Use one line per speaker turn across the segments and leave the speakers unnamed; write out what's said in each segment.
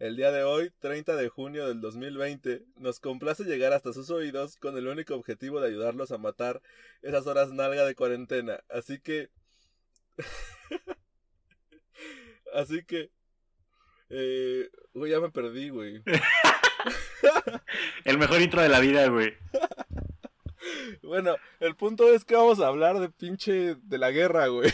El día de hoy, 30 de junio del 2020, nos complace llegar hasta sus oídos con el único objetivo de ayudarlos a matar esas horas nalga de cuarentena. Así que... Así que... Eh... Güey, ya me perdí, güey.
El mejor intro de la vida, güey.
Bueno, el punto es que vamos a hablar de pinche de la guerra, güey.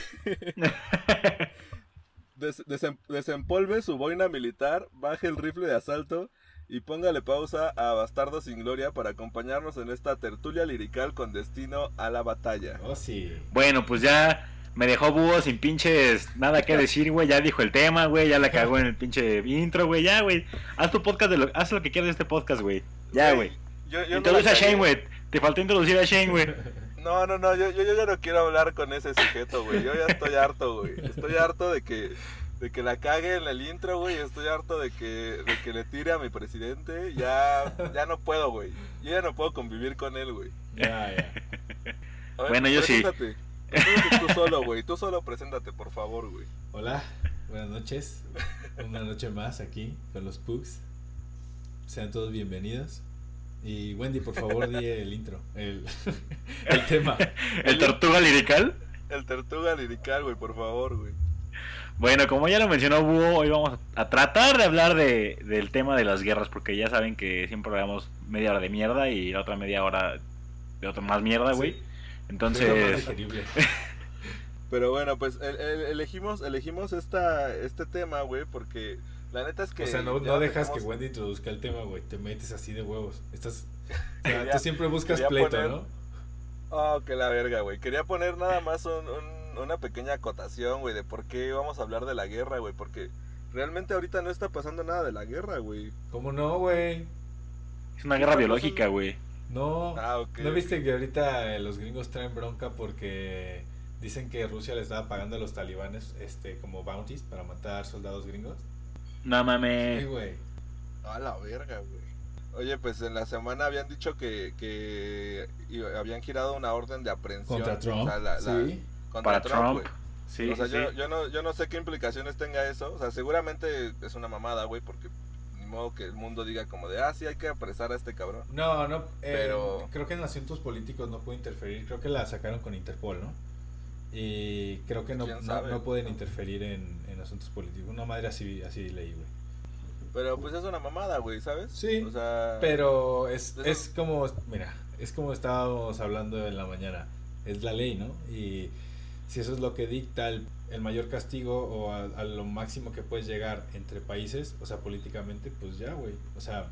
Des- desem- desempolve su boina militar, baje el rifle de asalto y póngale pausa a Bastardo sin Gloria para acompañarnos en esta tertulia lirical con destino a la batalla.
Oh, sí.
Bueno, pues ya me dejó búho sin pinches nada que decir, güey. Ya dijo el tema, güey. Ya la cagó en el pinche intro, güey. Ya, güey. Haz tu podcast de lo, haz lo que quieras de este podcast, güey. Ya, güey.
Yo, yo no,
Introduce a Shane, güey. Te faltó introducir a Shane, güey.
no, no, no, yo, yo, yo ya no quiero hablar con ese sujeto, güey. Yo ya estoy harto, güey. Estoy harto de que, de que la cague en el intro, güey. Estoy harto de que, de que le tire a mi presidente. Ya, ya no puedo, güey. Yo ya no puedo convivir con él, güey.
Ya, ya.
A ver,
Bueno, yo sí.
preséntate. Preséntate tú solo, güey. Tú solo preséntate, por favor, güey.
Hola, buenas noches. Una noche más aquí con los Pugs. Sean todos bienvenidos. Y Wendy, por favor, di el intro, el, el tema.
El tortuga lirical.
El tortuga lirical, güey, por favor, güey.
Bueno, como ya lo mencionó Búho, hoy vamos a tratar de hablar de, del tema de las guerras, porque ya saben que siempre hablamos media hora de mierda y la otra media hora de otra más mierda, güey.
Sí.
Entonces.
Pero bueno, pues el- el- elegimos, elegimos esta, este tema, güey, porque la neta es que.
O sea, no, no dejas que Wendy introduzca el tema, güey. Te metes así de huevos. Estás, o sea,
Quería-
tú siempre buscas pleito,
poner-
¿no?
Oh, que la verga, güey. Quería poner nada más un- un- una pequeña acotación, güey, de por qué vamos a hablar de la guerra, güey, porque realmente ahorita no está pasando nada de la guerra, güey.
¿Cómo no, güey?
es una guerra biológica, güey.
No.
Ah.
¿No viste que ahorita eh, los gringos traen bronca porque dicen que Rusia le estaba pagando a los talibanes este como bounties para matar soldados gringos?
No
Sí,
mames.
güey.
A la verga, güey. Oye, pues en la semana habían dicho que, habían girado una orden de aprehensión.
Contra Trump.
o sea, la- la-
sí.
Contra
Para
Trump,
Trump.
güey.
Sí,
o sea,
sí,
yo, no, yo no sé qué implicaciones tenga eso. O sea, seguramente es una mamada, güey, porque ni modo que el mundo diga como de, ah, sí, hay que apresar a este cabrón.
No, no, eh,
Pero-
creo que en asuntos políticos no puede interferir. Creo que la sacaron con Interpol, ¿no? Y creo que no,
¿Quién
no, pueden interferir en, en asuntos políticos. Una madre así, así leí, güey.
Pero pues es una mamada, güey, ¿sabes?
Sí,
O sea,
Pero es, es como, mira, es como estábamos hablando en la mañana. Es la ley, ¿no? Y si eso es lo que dicta el, el mayor castigo o a, a lo máximo que puedes llegar entre países, o sea, políticamente, pues ya, güey. O sea,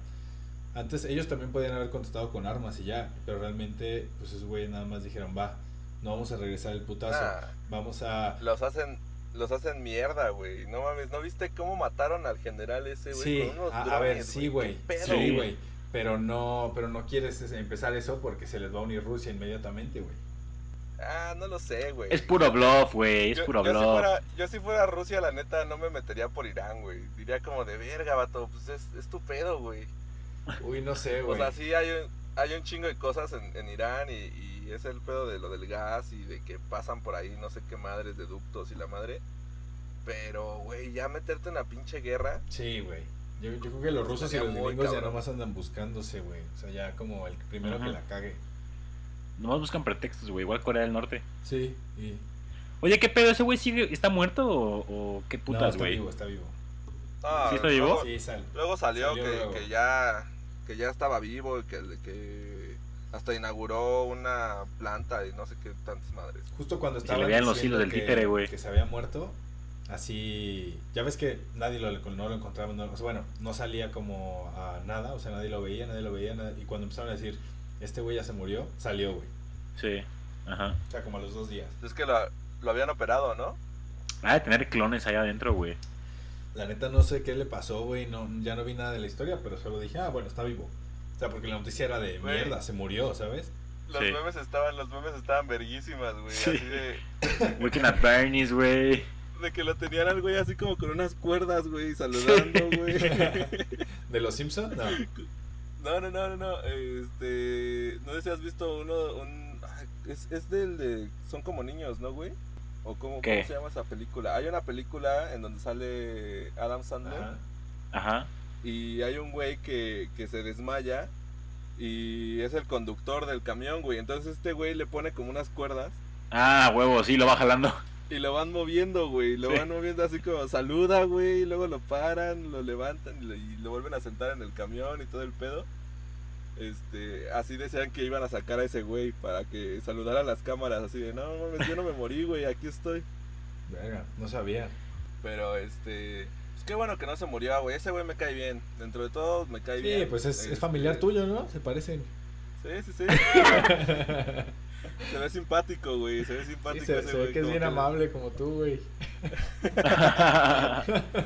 antes ellos también podían haber contestado con armas y ya, pero realmente, pues esos güeyes nada más dijeron, va, no vamos a regresar el putazo,
nah,
vamos a...
los hacen los hacen mierda, güey. No mames, ¿no viste cómo mataron al general ese, güey?
Sí,
con unos
a, a ver, sí, güey.
¿Qué pedo,
Sí,
güey?
güey. Pero no, pero no quieres empezar eso porque se les va a unir Rusia inmediatamente, güey.
Ah, no lo sé, güey.
Es puro bluff, güey. Es
Yo-
puro
yo, si
bluff.
fuera, yo si fuera Rusia, la neta, no me metería por Irán, güey. Diría como de verga, vato, pues es, es tu pedo, güey.
Uy, no sé,
O
güey.
sea, sí hay un, hay un chingo de cosas en, en Irán y, y es el pedo de lo del gas y de que pasan por ahí no sé qué madres de ductos y la madre. Pero, güey, ya meterte en una pinche guerra.
Sí, güey. Yo, yo creo que los rusos y los gringos ya nomás andan buscándose, güey. O sea, ya como el primero
Ajá.
que la cague.
Nomás buscan pretextos, güey. Igual Corea del Norte.
Sí, y...
Oye, ¿qué pedo? ¿Ese güey sigue, está muerto o, o qué
no,
putas,
está
güey?
vivo, está vivo.
Ah,
¿Sí está vivo?
Luego,
Sí, sal.
luego salió,
Salió
que,
luego.
que ya que ya estaba vivo y que, que hasta inauguró una planta y no sé qué tantas madres.
Justo cuando
se
estaba
le veían los hilos del títere, güey.
Que se había muerto, así... Ya ves que nadie lo, no lo encontraba, no- o sea, bueno, no salía como a nada, o sea, nadie lo veía, nadie lo veía, y cuando empezaron a decir, este güey ya se murió, salió, güey.
Sí. Ajá.
O sea, como a los dos días.
Es que lo, lo habían operado, ¿no?
Ah, de tener clones allá adentro, güey.
La neta no sé qué le pasó, güey, no, ya no vi nada de la historia, pero solo dije, ah, bueno, está vivo. O sea, porque la noticia era de
Güey.
mierda, se murió, ¿sabes?
Los
Sí.
memes estaban, los memes estaban verguísimas, güey.
Sí.
Así de,
Weekend at Bernie's, güey.
de que lo tenían al güey así como con unas cuerdas, güey, saludando, güey.
¿De los Simpsons? No.
No, no, no, no, no. Este. No sé si has visto uno. Un, es, es del de. Son como niños, ¿no, güey? ¿O cómo,
¿Qué?
cómo se llama esa película? Hay una película en donde sale Adam Sandler.
Ajá.
Ajá.
Y hay un güey que, que se desmaya. Y es el conductor del camión, güey. Entonces este güey le pone como unas cuerdas.
Ah, huevo, sí, lo va jalando.
Y lo van moviendo, güey. Lo
Sí.
van moviendo así como saluda, güey. Y luego lo paran, lo levantan y lo, y lo vuelven a sentar en el camión y todo el pedo. Este, así decían que iban a sacar a ese güey para que saludara a las cámaras. Así de, no, mames, yo no me morí, güey, aquí estoy.
Verga, no sabía.
Pero este, pues qué bueno que no se murió, güey. Ese güey me cae bien. Dentro de todo me cae
Sí,
bien.
pues es,
Este,
es familiar tuyo, ¿no? Se parecen.
Sí, sí, sí. se ve simpático, güey. Se ve
Sí,
simpático
se,
ese
se
güey.
ve que es
como
bien
le-
amable como tú, güey.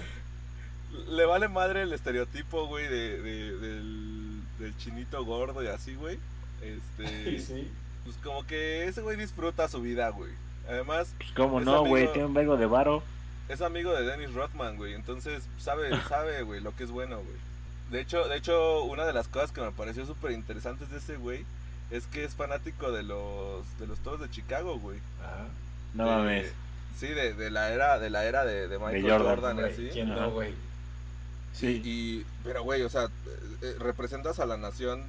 Le vale madre el estereotipo, güey, de, de- del, del chinito gordo y así, güey. Este,
sí.
pues como que ese güey disfruta su vida, güey. Además,
Pues cómo
Es
no, güey, tiene un vergo de varo.
es amigo de Dennis Rodman, güey. Entonces, sabe, sabe, güey, lo que es bueno, güey. De hecho, de hecho, una de las cosas que me pareció súper interesantes de ese güey es que es fanático de los de los toros de Chicago, güey.
Ajá.
No
De-
mames.
Sí, de, de la era de la era de, de Michael
Jordan,
Jordan,
Güey,
así.
¿Quién no, güey?
Sí.
Y, pero, güey, o sea, eh, eh, representas a la nación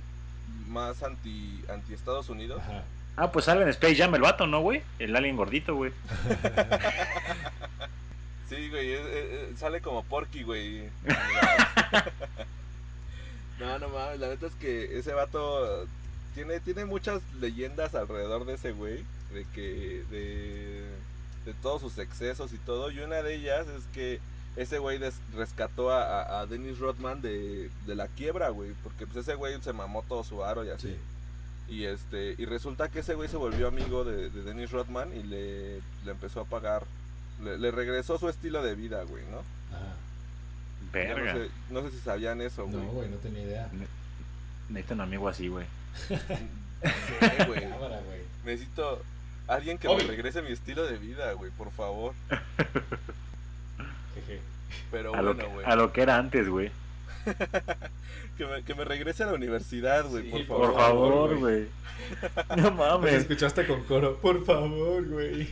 más anti, anti Estados Unidos.
Ajá.
Ah, pues sale en Space Jam el vato, ¿no, güey? El alien gordito, güey.
Sí, güey, es- es- sale como Porky, güey. no, no mames, la neta es que ese vato tiene, tiene muchas leyendas alrededor de ese güey, de que, de, de todos sus excesos y todo, y una de ellas es que ese güey des- rescató a, a- a Dennis Rodman de, de la quiebra, güey, porque pues ese güey se mamó todo su aro y así.
Sí.
Y este y resulta que ese güey se volvió amigo de, de Dennis Rodman y le, le empezó a pagar, le, le regresó su estilo de vida, güey, ¿no?
Ajá.
Verga.
No sé, no sé si sabían eso, güey.
No, güey, no tenía idea.
Necesito un amigo así, güey.
Sí, güey.
Cámara, güey.
Necesito alguien que me regrese mi estilo de vida, güey, por favor.
Jeje.
Pero
A lo,
bueno,
que,
güey.
a lo que era antes, güey.
Que me, que me regrese a la universidad, güey,
Sí,
por favor.
Por favor,
güey.
No
Me
mames.
escuchaste con coro. Por favor, güey.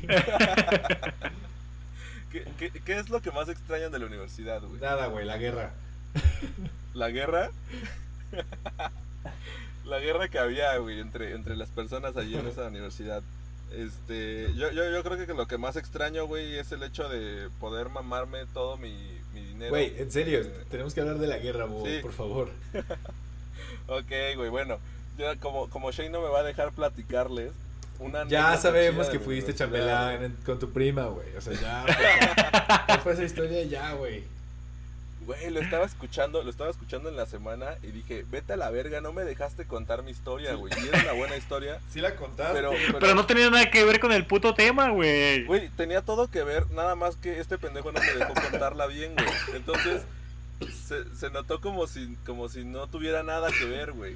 ¿Qué, qué, qué es lo que más extrañan de la universidad, güey?
Nada, güey, la guerra.
¿La guerra? La guerra que había, güey, entre, entre las personas allí en esa universidad. Este, yo, yo, yo creo que lo que más extraño, güey, es el hecho de poder mamarme todo mi, mi dinero.
Güey, en serio,
Eh,
tenemos que hablar de la guerra, bo,
Sí.
por favor.
Ok, güey, bueno, ya como, como Shane no me va a dejar platicarles, una
Ya sabemos que fuiste chambelán con tu prima, güey. O sea, ya. pues, ya fue esa historia, ya, güey.
Güey, lo estaba escuchando, lo estaba escuchando en la semana y dije, vete a la verga, no me dejaste contar mi historia, güey. Y es una buena historia,
Sí la contaste.
pero,
Pero no tenía nada que ver con el puto tema, güey.
Güey, tenía todo que ver, nada más que este pendejo no me dejó contarla bien, güey. Entonces, se, se notó como si, como si no tuviera nada que ver, güey.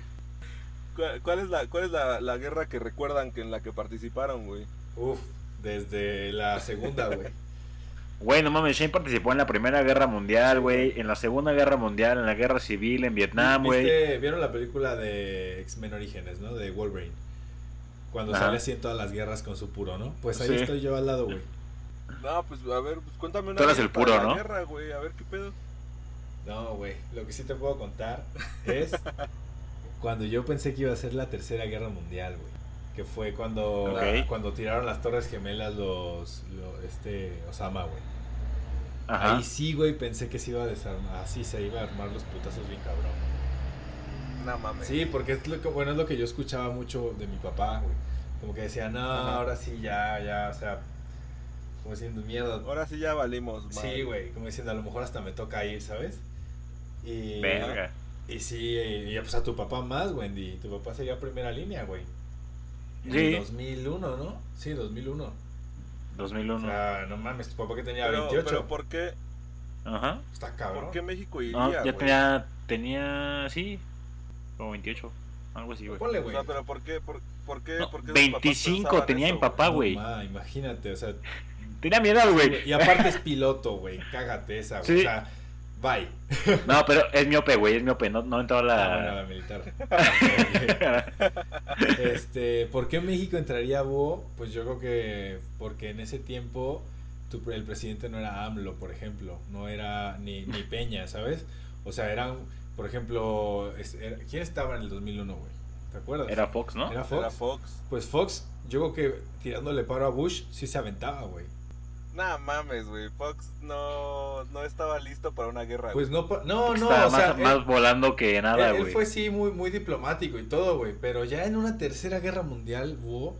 ¿Cuál, cuál es, la, cuál es la, la guerra que recuerdan que en la que participaron, güey?
Uf, desde la segunda, güey.
Güey, no mames, Shane participó en la Primera Guerra Mundial, güey. En la Segunda Guerra Mundial, en la Guerra Civil, en Vietnam, güey.
¿Viste- ¿Vieron la película de X-Men Orígenes, no? De Wolverine. Cuando
Ajá.
sale así en todas las guerras con su puro, ¿no? Pues ahí
Sí.
estoy yo al lado, güey.
No, pues a ver, pues cuéntame una
Tú eras el puro, ¿no?
guerra, güey, a ver qué pedo.
No, güey. Lo que sí te puedo contar es cuando yo pensé que iba a ser la tercera guerra mundial, güey. Que fue cuando, cuando tiraron las torres gemelas los, lo- este Osama, güey.
Ajá.
Ahí sí, güey, pensé que se iba a desarmar, así se iba a armar los putazos bien cabrón.
No mames.
Sí, porque es lo que, bueno, es lo que yo escuchaba mucho de mi papá, güey. Como que decía, no,
Ajá.
ahora sí, ya, ya, o sea, como diciendo, mierda.
Ahora sí ya valimos,
Sí,
madre.
güey, como diciendo, a lo mejor hasta me toca ir, ¿sabes? Y,
Verga.
y sí, y ya, pues a tu papá más, Wendy. Tu papá sería primera línea, güey. En
Sí.
2001, ¿no? Sí, 2001.
2001.
O sea, no mames, tu papá que tenía
Pero,
28.
pero ¿por qué,
Ajá.
Está cabrón.
por qué México iría,
No, ya tenía, tenía, sí. Como 28. Algo así, güey.
Ponle,
O
güey.
sea, pero ¿por qué? ¿Por, por qué?
No,
por qué sus papás
25
pensaban
tenía
eso,
mi papá,
No,
güey.
ma, imagínate, o sea,
Tenía miedo, güey.
y aparte es piloto, güey. Cágate esa, güey.
Sí.
O sea, bye.
No, pero es miope, güey, es miope. No, no entró
Ah, bueno, la
la.
militar. Este, ¿por qué México entraría a Búho? Pues yo creo que porque en ese tiempo tu- el presidente no era AMLO, por ejemplo, no era ni, ni Peña, ¿sabes? O sea, eran, por ejemplo, es- era- ¿quién estaba en el 2001, güey? ¿Te acuerdas?
Era Fox, ¿no?
¿Era Fox?
Era Fox.
Pues Fox, yo creo que tirándole paro a Bush, sí se aventaba, güey.
Nah, mames, güey. Fox no, no estaba listo para una guerra.
Pues
güey.
no, pa- no, no,
Estaba
o sea,
más,
él-
volando que nada,
él, él
güey.
fue sí muy, muy diplomático y todo, güey. Pero ya en una tercera guerra mundial, Búho,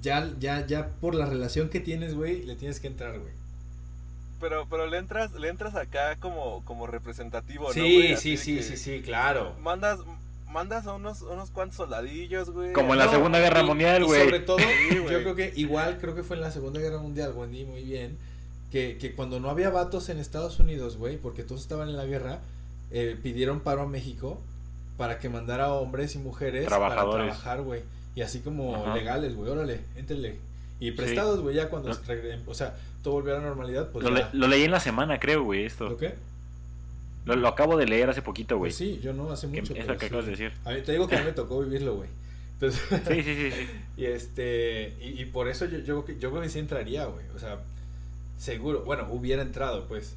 ya, ya, ya por la relación que tienes, güey, le tienes que entrar, güey.
Pero, pero le entras, le entras acá como, como representativo, ¿no?
Sí,
güey?
sí, sí,
que
sí, sí, claro.
Mandas, mandas a unos, unos cuantos soldadillos, güey.
Como en la
No,
Segunda Guerra
y-
Mundial,
y
güey.
sobre todo,
Sí,
yo
güey.
creo que igual, creo que fue en la Segunda Guerra Mundial, Wendy, muy bien, que, que cuando no había vatos en Estados Unidos, güey, porque todos estaban en la guerra, eh, pidieron paro a México para que mandara hombres y mujeres
Trabajadores.
para trabajar, güey. Y así como
Ajá.
legales, güey, órale, éntrenle. Y prestados, güey, ya cuando,
Lo-
se regre- o sea, todo volvió a la normalidad, pues
Lo, le-
ya.
lo leí en la semana, creo, güey, esto.
¿Lo qué?
Lo, lo acabo de leer hace poquito, güey.
Pues sí, yo no, hace
Que-
mucho.
eso
pero
que
sí.
acabas de decir.
A mí, te digo que a mí me tocó vivirlo, güey. Entonces,
Sí, sí, sí, sí.
Y este, y, y por eso yo, yo, yo creo que sí entraría, güey. O sea, seguro, bueno, hubiera entrado, pues.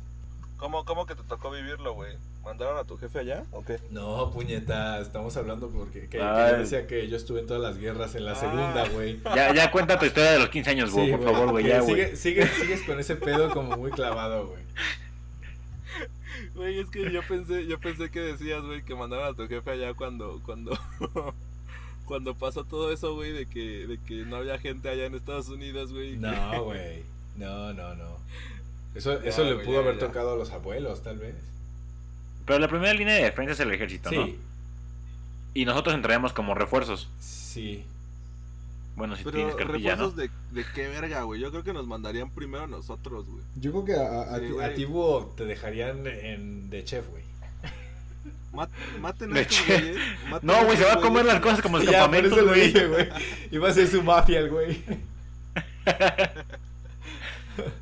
¿Cómo, ¿Cómo que te tocó vivirlo, güey? ¿Mandaron a tu jefe allá o qué?
No, puñeta, estamos hablando porque que, que
Ay.
yo decía que yo estuve en todas las guerras en la
Ah.
segunda, güey.
Ya, ya cuenta tu historia de los 15 años, güey,
Sí,
por favor, güey, ya, güey.
sigue, sigue- sigues con ese pedo como muy clavado, güey.
Güey, es que yo pensé, yo pensé que decías, güey, que mandaron a tu jefe allá cuando, cuando, cuando pasó todo eso, güey, de que, de que no había gente allá en Estados Unidos, güey.
No, güey. No, no, no. Eso, eso le pudo
ya,
haber
ya.
tocado a los abuelos, tal vez.
Pero la primera línea de defensa es el ejército, ¿no?
Sí,
Y nosotros entraríamos como refuerzos.
sí.
Bueno, si
Pero
tienes cartilla, ¿no?
de, de qué verga, güey. Yo creo que nos mandarían primero a nosotros, güey.
Yo creo que a, a,
Sí,
ti- a te dejarían en, de chef, güey.
Mat- maten a
De
estos güeyes. maten
No, güey, se va a comer las cosas como
eso lo
güey.
dije, güey. Iba a ser su mafia el güey.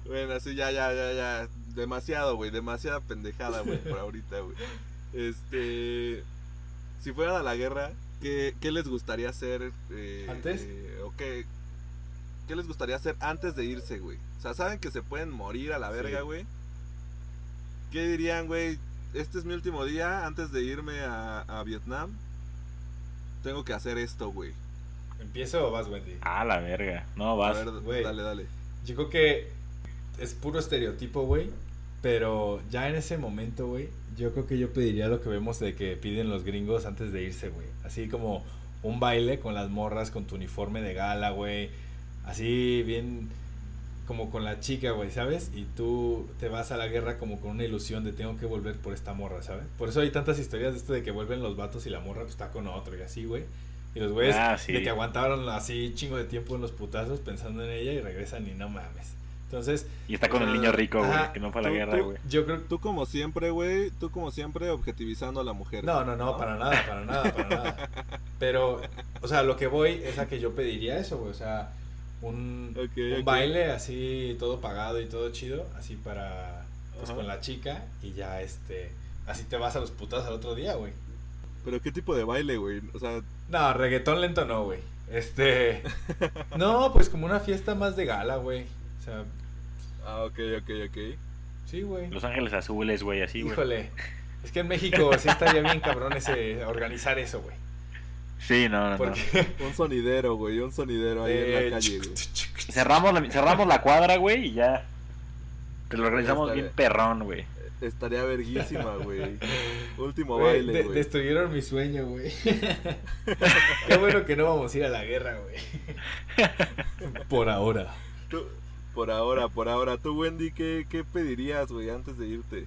Bueno, así ya, ya, ya, ya. Demasiado, güey. Demasiada pendejada, güey, por ahorita, güey. Este. Si fueran a la guerra, ¿qué, qué les gustaría hacer? eh,
¿Antes?
eh, o qué, qué les gustaría hacer antes de irse, güey? O sea, saben que se pueden morir a la verga,
Sí.
güey. ¿Qué dirían, güey? Este es mi último día antes de irme a, a Vietnam. Tengo que hacer esto, güey.
¿Empiezo o vas, Wendy?
Ah, la verga. No,
A
vas.
ver,
güey.
dale, dale.
Yo creo que es puro estereotipo, güey. Pero ya en ese momento, güey, yo creo que yo pediría lo que vemos de que piden los gringos antes de irse, güey. Así como un baile con las morras, con tu uniforme de gala, güey. Así bien como con la chica, güey, ¿sabes? Y tú te vas a la guerra como con una ilusión de tengo que volver por esta morra, ¿sabes? Por eso hay tantas historias de esto de que vuelven los vatos y la morra pues está con otro y así, güey. Y los güeyes
Ah, sí.
de que aguantaron así chingo de tiempo en los putazos pensando en ella y regresan y no mames. Entonces,
Y está con el niño rico, güey, que no fue a la
tú-
guerra, güey.
yo creo
Tú como siempre, güey, tú como siempre objetivizando a la mujer.
No, no, no, para nada, para nada, para nada. Pero, o sea, lo que voy es a que yo pediría eso, güey. O sea, un, baile así, todo pagado y todo chido, así para, pues
Ajá.
con la chica y ya, este, así te vas a los putas al otro día, güey.
Pero qué tipo de baile, güey. O sea,
No, reggaetón lento no, güey. Este, no, pues como una fiesta más de gala, güey. O sea,
ah, ok, ok, ok.
sí, güey.
Los Ángeles Azules, güey, así, güey.
Híjole. Es que en México sí estaría bien cabrón ese, organizar eso, güey.
Sí, no, no, no.
Un sonidero, güey, un sonidero ahí en
eh,
la calle, güey.
Cerramos la, cerramos la cuadra, güey, y ya. Te lo organizamos bien perrón, güey.
Estaría verguísima, güey. Último baile,
de-
güey.
destruyeron mi sueño, güey. Qué bueno que no vamos a ir a la guerra, güey. Por ahora.
Tú- por ahora, por ahora. Tú, Wendy, ¿qué, qué pedirías, güey, antes de irte?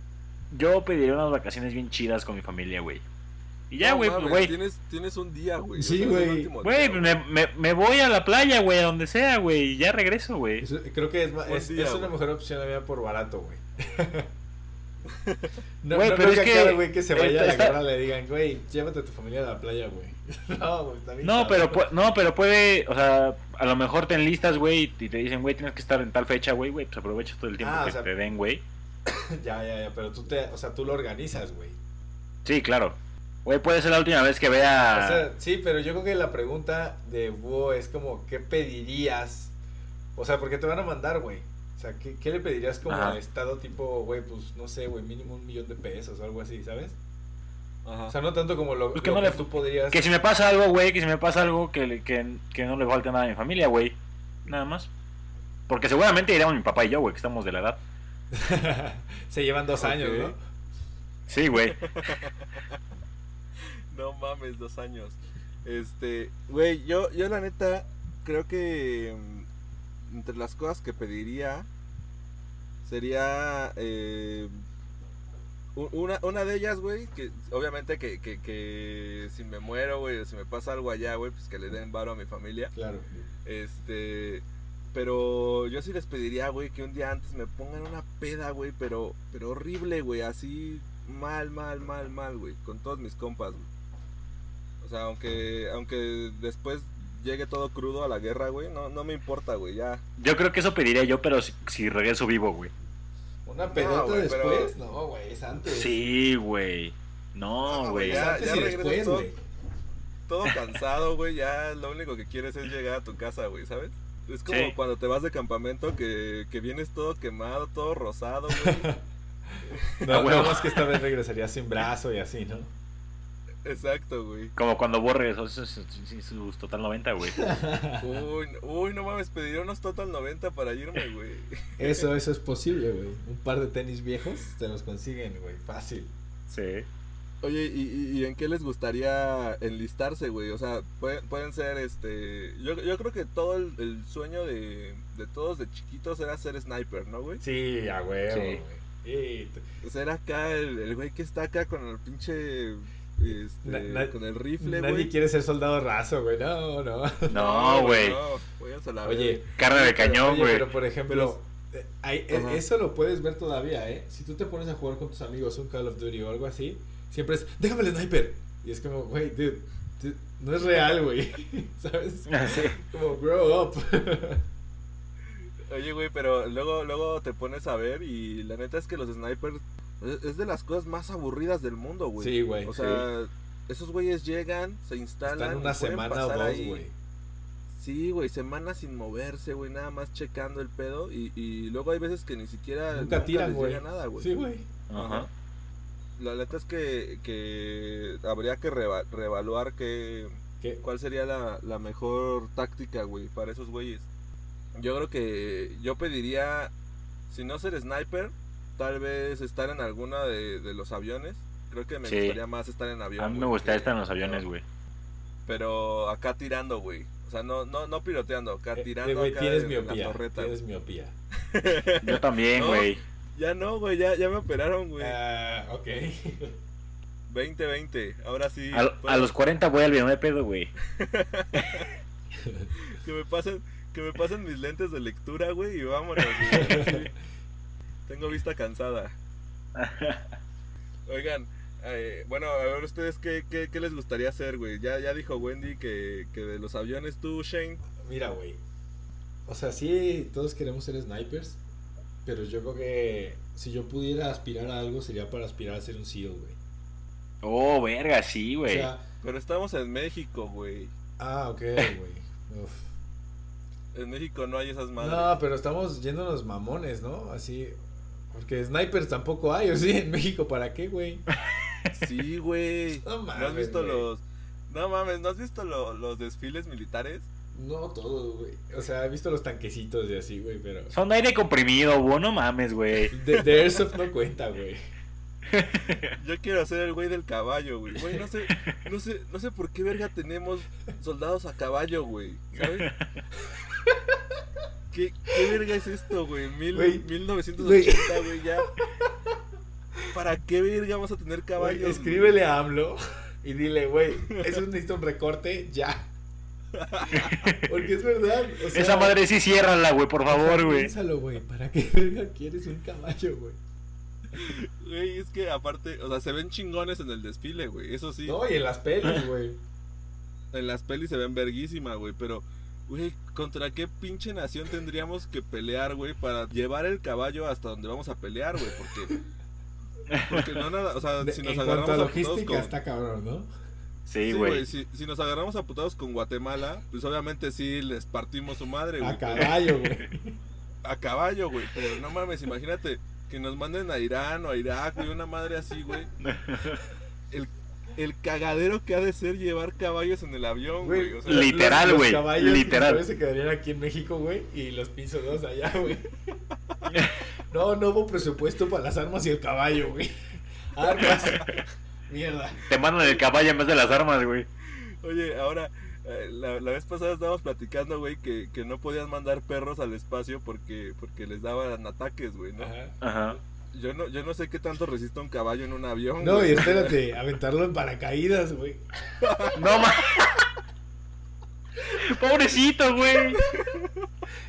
Yo pediría unas vacaciones bien chidas con mi familia, güey. Y ya, güey, pues, güey.
Tienes, tienes un día, güey.
Sí, güey.
último
Güey,
día,
me, me, me voy a la playa, güey, a donde sea, güey, y ya regreso, güey.
Creo que es, es,
día,
es una
güey.
mejor opción la mía por barato, güey. No,
Güey,
no
pero
creo
es
que, güey que se vaya a la
está-
guerra le digan, güey, llévate a tu familia a la playa, güey. No, güey, está bien
No, pero, no, pero puede, o sea, a lo mejor te enlistas, güey, y te dicen, güey, tienes que estar en tal fecha, güey, güey, pues aprovecha todo el tiempo
Ah, o
que
sea-
te den, güey.
Ya, ya, ya, pero tú te, o sea, tú lo organizas, güey.
Sí, claro. Güey, puede ser la última vez que vea...
O sea, sí, pero yo creo que la pregunta de Búho es como, ¿qué pedirías? O sea, porque te van a mandar, güey. O sea, ¿qué, qué le pedirías como
Ajá.
al estado tipo, güey, pues no sé, güey, mínimo un millón de pesos o algo así, ¿sabes?
Ajá.
O sea, no tanto como lo,
Pues que
lo
no
que
le-
tú podrías...
Que si me pasa algo, güey, que si me pasa algo, que, le- que, que no le falte nada a mi familia, güey. Nada más. Porque seguramente iremos mi papá y yo, güey, que estamos de la edad.
Se llevan dos años. ¿no?
Sí, güey.
No mames, dos años. Este, güey, yo, yo la neta creo que mm, entre las cosas que pediría sería eh, una, una de ellas, güey, que obviamente que, que, que si me muero, güey, o si me pasa algo allá, güey, pues que le den varo a mi familia.
Claro.
Este, pero yo sí les pediría, güey, que un día antes me pongan una peda, güey, pero, pero horrible, güey, así mal, mal, mal, mal, güey, con todos mis compas, güey. O sea, aunque, aunque después llegue todo crudo a la guerra, güey, no, no me importa, güey, ya.
Yo creo que eso pediría yo, pero si, si regreso vivo, güey.
¿Una pedota
güey, pero-
después? No, güey, es antes.
Sí, güey.
No,
No,
güey, ya- ya
después,
todo.
güey.
Todo cansado, güey, ya lo único que quieres es llegar a tu casa, güey, ¿sabes? Es como
Sí.
cuando te vas de campamento que, que vienes todo quemado, todo rosado, güey.
No,
A huevo.
nada más que esta vez regresaría sin brazo y así, ¿no?
Exacto, güey.
Como cuando Bo regresó su, su- su- su total 90, güey.
Uy, no- uy, no mames, pediría unos Total 90 para irme, güey.
Eso, eso es posible, güey. Un par de tenis viejos te los consiguen, güey. Fácil.
Sí.
Oye, ¿y, y- y en qué les gustaría enlistarse, güey? O sea, pueden, pueden ser, este... Yo, yo creo que todo el, el sueño de, de todos de chiquitos era ser sniper, ¿no, güey?
Sí, a huevo,
Sí.
güey. T-
Ser acá el, el güey que está acá con el pinche... Este,
Na- na-
con el rifle,
Nadie quiere ser soldado raso, güey. No, no.
No, güey.
No,
Oye,
verga.
Carne de cañón, güey.
pero por ejemplo, eh, hay- eh,
Ajá.
eso lo puedes ver todavía, ¿eh? Si tú te pones a jugar con tus amigos un Call of Duty o algo así, siempre es, déjame el sniper. Y es como, güey, dude, dude, no es real, güey. ¿Sabes?
Sí.
Como, grow up.
Oye, güey, pero luego, luego te pones a ver y la neta es que los snipers es, de las cosas más aburridas del mundo, güey.
Sí, güey,
O sea, esos güeyes llegan, se instalan.
Están una semana o dos,
ahí.
güey.
Sí, güey, semanas sin moverse, güey, nada más checando el pedo. Y, y luego hay veces que ni siquiera.
Nunca tiran,
les
güey.
llega nada, güey.
Sí, güey.
Ajá.
La neta es que, que habría que reva- reevaluar que,
¿Qué?
cuál sería la, la mejor táctica, güey, para esos güeyes. Yo creo que yo pediría, si no ser sniper, tal vez estar en alguna de, de los aviones. Creo que me
Sí.
gustaría más estar en avión.
A mí me
güey,
gustaría
que-
estar en los aviones, güey.
Pero acá tirando, güey. O sea, no, no, no piloteando, acá
Eh,
tirando
güey,
acá
tienes
en la
miopía.
torreta.
Tienes miopía.
Yo también,
No.
güey.
Ya no, güey, ya, ya me operaron, güey.
Ah, ok.
2020, ahora sí.
A, los 40 voy al video de pedo, güey.
Que me pasen, que me pasen mis lentes de lectura, güey, y vámonos. güey, ahora sí. Tengo vista cansada. Oigan, eh, bueno, a ver ustedes qué, qué, qué les gustaría hacer, güey. Ya, ya dijo Wendy que, que de los aviones tú, Shane.
Mira, güey. O sea, sí, todos queremos ser snipers. Pero yo creo que si yo pudiera aspirar a algo, sería para aspirar a ser un SEAL, güey.
Oh, verga, sí,
O
güey.
sea,
Pero estamos en México, güey.
ah, ok, güey. Uf.
En México no hay esas madres.
No, pero estamos yéndonos mamones, ¿no? Así. Porque snipers tampoco hay, ¿o sí? En México, ¿para qué, güey?
Sí, güey.
No
¿No has
mames,
visto
güey.
los... No mames, ¿no has visto lo- los desfiles militares?
No todo, güey. O sea, he visto los tanquecitos y así, güey, pero.
Son de aire comprimido, güey. No mames, güey.
De, de Airsoft no cuenta, güey.
Yo quiero ser el güey del caballo, güey. Güey, no sé, no sé, no sé por qué verga tenemos soldados a caballo, güey. ¿Sabes? ¿Qué, qué verga es esto, güey? Mil,
Güey,
1980, güey, ya. ¿Para qué verga vamos a tener
Güey,
caballos?
escríbele a AMLO y dile, güey, eso necesita un recorte ya. Porque es verdad. o sea,
Esa madre sí ciérrala, güey, por favor, güey.
Piénsalo, güey. ¿Para qué verga quieres un caballo, güey?
Güey, es que aparte, o sea, se ven chingones en el desfile, güey. Eso sí.
No, y en las pelis, güey.
En las pelis se ven verguísima, güey. Pero, güey, ¿contra qué pinche nación tendríamos que pelear, güey? Para llevar el caballo hasta donde vamos a pelear, güey. Porque. Porque no nada. O sea,
De-
si nos
en
agarramos
cuanto a
a
logística
con.
está cabrón, ¿no?
Sí, güey.
si, si nos agarramos a putados con Guatemala, pues obviamente sí les partimos su madre, güey.
A caballo, güey.
a caballo, güey. Pero no mames, imagínate que nos manden a Irán o a Irak, güey, una madre así, güey. El, el cagadero que ha de ser llevar caballos en el avión, güey. O sea,
Li- Literal,
Los-
güey,
Los caballos
literal.
se quedarían aquí en México, güey, y los pinzos dos allá, güey. No, no hubo presupuesto para las armas y el caballo, güey. Armas. Mierda.
Te mandan el caballo en vez de las armas, güey.
Oye, ahora, eh, la, la vez pasada estábamos platicando, güey, que, que no podían mandar perros al espacio porque, porque les daban ataques, güey, ¿no?
Ajá.
Ajá.
Yo no, yo no sé qué tanto resiste un caballo en un avión.
No,
güey.
y espérate, aventarlo en paracaídas, güey.
No ma. Pobrecito, güey.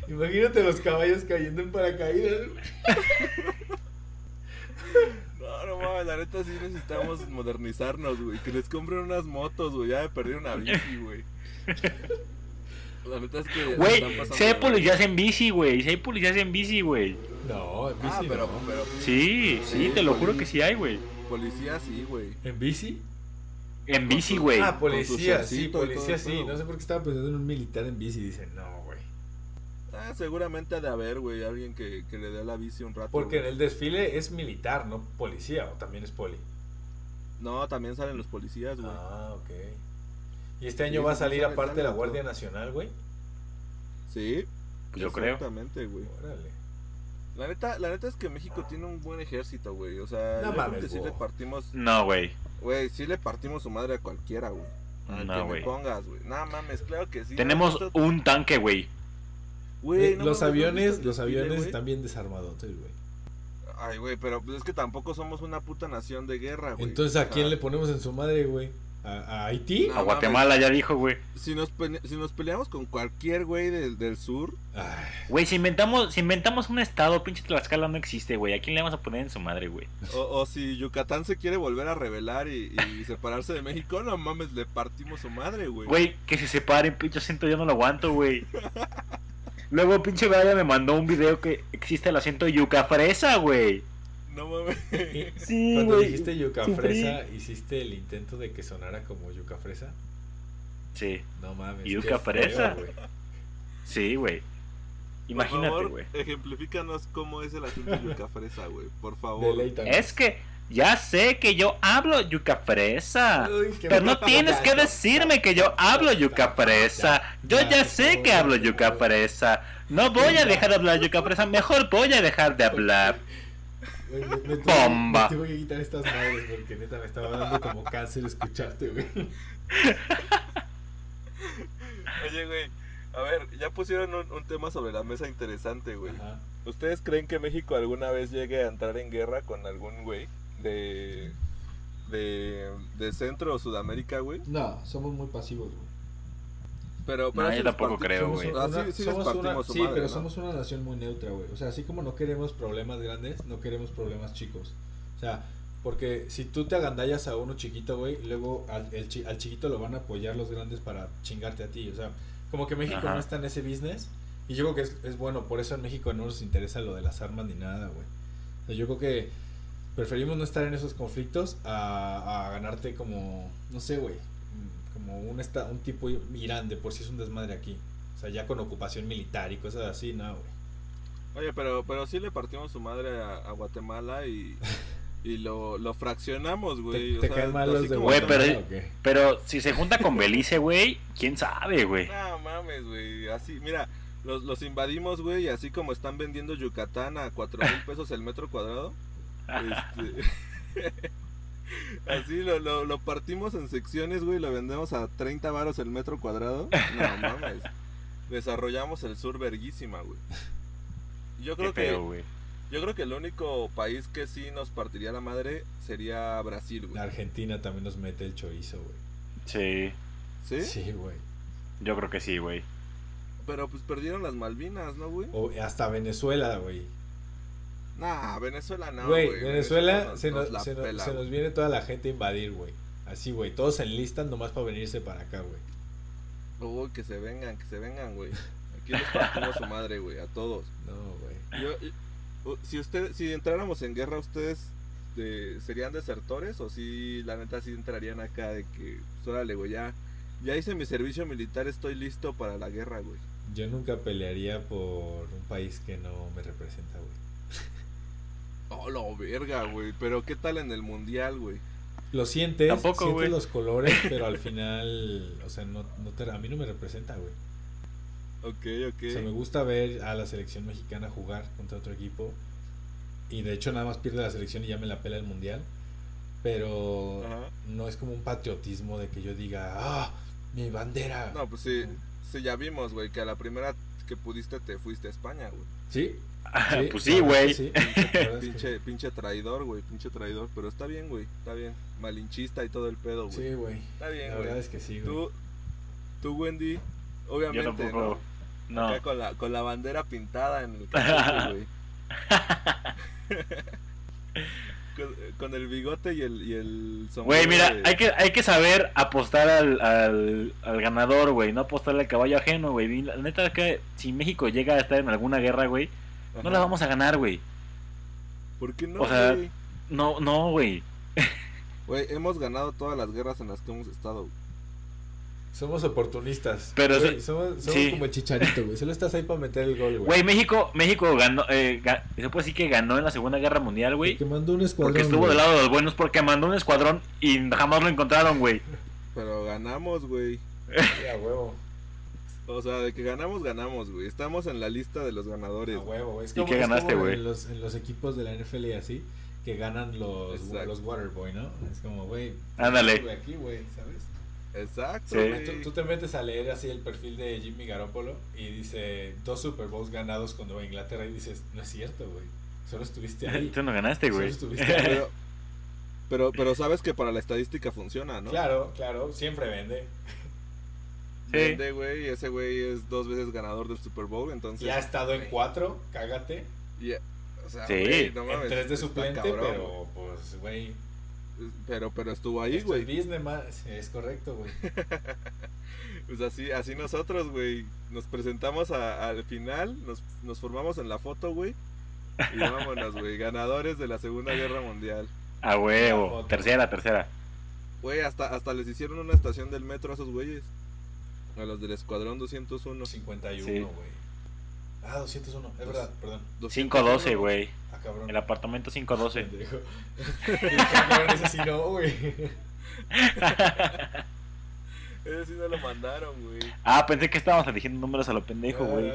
Imagínate los caballos cayendo en paracaídas.
No, no mames, la neta sí necesitamos modernizarnos, güey. Que les compren unas motos, güey. Ya me perdí una bici, güey. La neta es que. se
Güey, si hay policías en bici, güey. Si hay policías en bici, güey.
No, en bici
Ah, pero,
no.
pero.
Sí, sí,
Sí,
te lo juro que sí hay, güey.
Policía sí, güey.
¿En bici?
En bici, güey.
Ah, policía, sí, policía, sí. No sé por qué estaba pensando en un militar en bici. Dicen, no, güey.
Ah, seguramente ha de haber, güey. Alguien que, que le dé la bici un rato.
Porque en el desfile es militar, no policía, o también es poli.
No, también salen los policías, güey.
Ah, ok. ¿Y este año
Sí,
va a salir aparte la. Guardia Nacional, güey?
Sí.
Yo creo.
Exactamente, güey.
Órale.
La neta, la neta es que México tiene un buen ejército, güey. O sea,
No mames,
que sí le partimos.
No, güey.
Güey, sí le partimos su madre a cualquiera, güey.
No,
que me
güey.
pongas, güey. No mames, claro que sí.
Tenemos un tanque, güey.
Güey,
Eh,
no
los
mames, ¿no has
aviones, los aviones
güey?
están bien desarmadotes, güey.
Ay, güey, pero pues es que tampoco somos una puta nación de guerra, güey.
Entonces, ¿a quién le ponemos en su madre, güey? ¿A, a Haití?
No.
A Guatemala ya dijo, güey.
Si nos, si nos peleamos con cualquier güey del, del sur,
Ay,
Güey, si inventamos, si inventamos un estado, pinche Tlaxcala no existe, güey. ¿A quién le vamos a poner en su madre, güey?
o, o si Yucatán se quiere volver a rebelar y, y separarse de México, no mames, le partimos su madre, güey.
Güey, que se separen, pinche acento, yo no lo aguanto, güey. Luego, pinche Brian me mandó un video que existe el acento yuca fresa, güey.
No mames.
Sí,
Cuando dijiste yuca
sufrí.
fresa, ¿hiciste el intento de que sonara como yuca fresa?
Sí,
No mames.
Yuca
feo,
fresa.
güey.
sí, güey. Imagínate, güey.
ejemplifícanos cómo es el acento yuca fresa, güey. Por favor.
Es que ya sé que yo hablo yuca fresa.
Uy,
Pero no tienes que decirme que yo hablo yuca fresa. Yo ya sé que hablo yuca fresa. No voy a dejar de hablar yuca fresa. Mejor voy a dejar de hablar.
Me, me tuve-
Bomba.
Me tuve que quitar estas madres porque neta me estaba dando como cáncer escucharte, güey.
Oye, güey. A ver, ya pusieron un, un tema sobre la mesa interesante, güey.
Ajá.
¿Ustedes creen que México alguna vez llegue a entrar en guerra con algún güey de, de, de Centro o Sudamérica, güey?
No, somos muy pasivos, güey.
Pero, pero
No, yo tampoco creo,
Somos
güey.
una-
sí, sí les
somos
partimos
una-
su
sí,
madre,
pero
¿no?
somos una nación muy neutra, güey. O sea, así como no queremos problemas grandes, no queremos problemas chicos. O sea, porque si tú te agandallas a uno chiquito, güey, luego al, el chi- al chiquito lo van a apoyar los grandes para chingarte a ti. O sea, como que México
Ajá.
no está en ese business. Y yo creo que es, es bueno, por eso en México no nos interesa lo de las armas ni nada, güey. O sea, yo creo que preferimos no estar en esos conflictos a, a ganarte como, no sé, güey, como un, esta, un tipo Irán de por sí es un desmadre aquí. O sea, ya con ocupación militar y cosas así, no, güey.
Oye, pero, pero sí le partimos su madre a, a Guatemala y, y lo, lo fraccionamos, güey.
¿Te,
o
te
sea,
mal los de
Güey,
Guatemala
pero-
o qué?
Pero si se junta con Belice, güey, quién sabe, güey.
No mames, güey. Así, mira, los, los invadimos, güey, y así como están vendiendo Yucatán a cuatro mil pesos el metro cuadrado. este, así lo, lo, lo partimos en secciones, güey, lo vendemos a 30 varos el metro cuadrado. No mames. Desarrollamos el sur verguísima, güey. Yo
Qué
creo que
feo, güey.
yo creo que el único país que sí nos partiría la madre sería Brasil,
La
güey.
Argentina también nos mete el chorizo, güey.
Sí,
¿Sí?
Sí, güey.
yo creo que sí, güey.
Pero pues perdieron las Malvinas, ¿no, güey?
O hasta Venezuela, güey.
Nah, Venezuela no,
Güey,
güey.
Venezuela se nos,
la
se, nos,
pela,
se nos
güey.
viene toda la gente a invadir, güey. Así, güey. Todos se enlistan nomás para venirse para acá, güey.
Uy, que se vengan, que se vengan, güey. Aquí les partimos su madre, güey, a todos.
No, güey.
Si usted, si entráramos en guerra, ¿ustedes de- serían desertores? ¿O si la neta sí entrarían acá de que, pues órale, güey, ya, ya hice mi servicio militar, estoy listo para la guerra, güey?
Yo nunca pelearía por un país que no me representa, güey.
Oh, la verga, güey. Pero ¿qué tal en el mundial, güey?
Lo sientes,
Tampoco,
sientes
güey.
los colores, pero al final, o sea, no, no te, a mí no me representa, güey.
Ok, ok.
O sea, me gusta ver a la selección mexicana jugar contra otro equipo. Y de hecho nada más pierde la selección y ya me la pela el mundial. Pero
Ajá.
no es como un patriotismo de que yo diga, ah, mi bandera.
No, pues sí, sí, ya vimos, güey, que a la primera que pudiste te fuiste a España, güey.
¿Sí?
pues
la
sí, güey.
sí, la
Pinche, pinche traidor, güey, pinche traidor. Pero está bien, güey, está bien. Malinchista y todo el pedo, güey.
Sí, güey.
Está bien,
La
güey.
verdad es que sí, güey.
Tú, tú, Wendy,
Yo
obviamente,
tampoco.
¿no?
No.
Acá con la, con la bandera pintada en el güey. con, con el bigote y el, y el sombrero.
Güey, mira,
de-
hay que, hay que saber apostar al, al, al ganador, güey. No apostarle al caballo ajeno, güey. La neta es que si México llega a estar en alguna guerra, güey, no la vamos a ganar, güey.
¿Por qué no,
o sea,
güey?
No, no, güey.
Güey, hemos ganado todas las guerras en las que hemos estado. güey.
Somos oportunistas.
Pero eso-
somos, somos
sí.
como el chicharito, güey. Solo estás ahí para meter el gol, güey.
Güey, México, México ganó, eh, ga- se puede decir que ganó en la Segunda Guerra Mundial, güey.
Que mandó un escuadrón.
Porque estuvo
güey.
del lado de los buenos, porque mandó un escuadrón y jamás lo encontraron, güey.
Pero ganamos, güey.
A huevo.
O sea, de que ganamos, ganamos, güey. Estamos en la lista de los ganadores.
A huevo, güey. Es
¿Y
como,
qué
es
ganaste, güey?
En los, en los equipos de la NFL y así, que ganan los,
Exacto.
los Waterboy, ¿no? Es como, güey.
Ándale.
estuve aquí, güey, ¿sabes?
Exacto,
Sí.
Tú, tú te metes a leer así el perfil de Jimmy Garoppolo y dice dos Super Bowls ganados cuando va a Inglaterra y dices, no es cierto, güey. Solo estuviste ahí.
Tú no ganaste,
Solo
güey.
estuviste ahí.
Pero, pero, pero sabes que para la estadística funciona, ¿no?
Claro, claro, siempre vende.
Sí.
Vende, güey. y Ese güey es dos veces ganador del Super Bowl, entonces.
Ya ha estado en cuatro, cágate.
y- o sea,
Sí.
no
En
mames,
tres de suplente,
cabrón,
pero pues, güey.
Pero, pero estuvo ahí, güey.
es business, Es correcto, güey.
Pues así, así nosotros, güey. Nos presentamos a- al final, nos, nos formamos en la foto, güey. Y vámonos, güey. Ganadores de la Segunda Guerra Mundial.
A huevo. Tercera, tercera.
Güey, hasta, hasta les hicieron una estación del metro a esos güeyes. A los del Escuadrón 201.
51,
Sí.
Ah, 201, es verdad, perdón.
512, güey.
Ah, cabrón.
El apartamento 512.
Pendejo. Dije, cabrón, ese sí no, güey.
Ese sí no lo mandaron, güey.
ah, pensé que estábamos eligiendo números a lo pendejo, güey.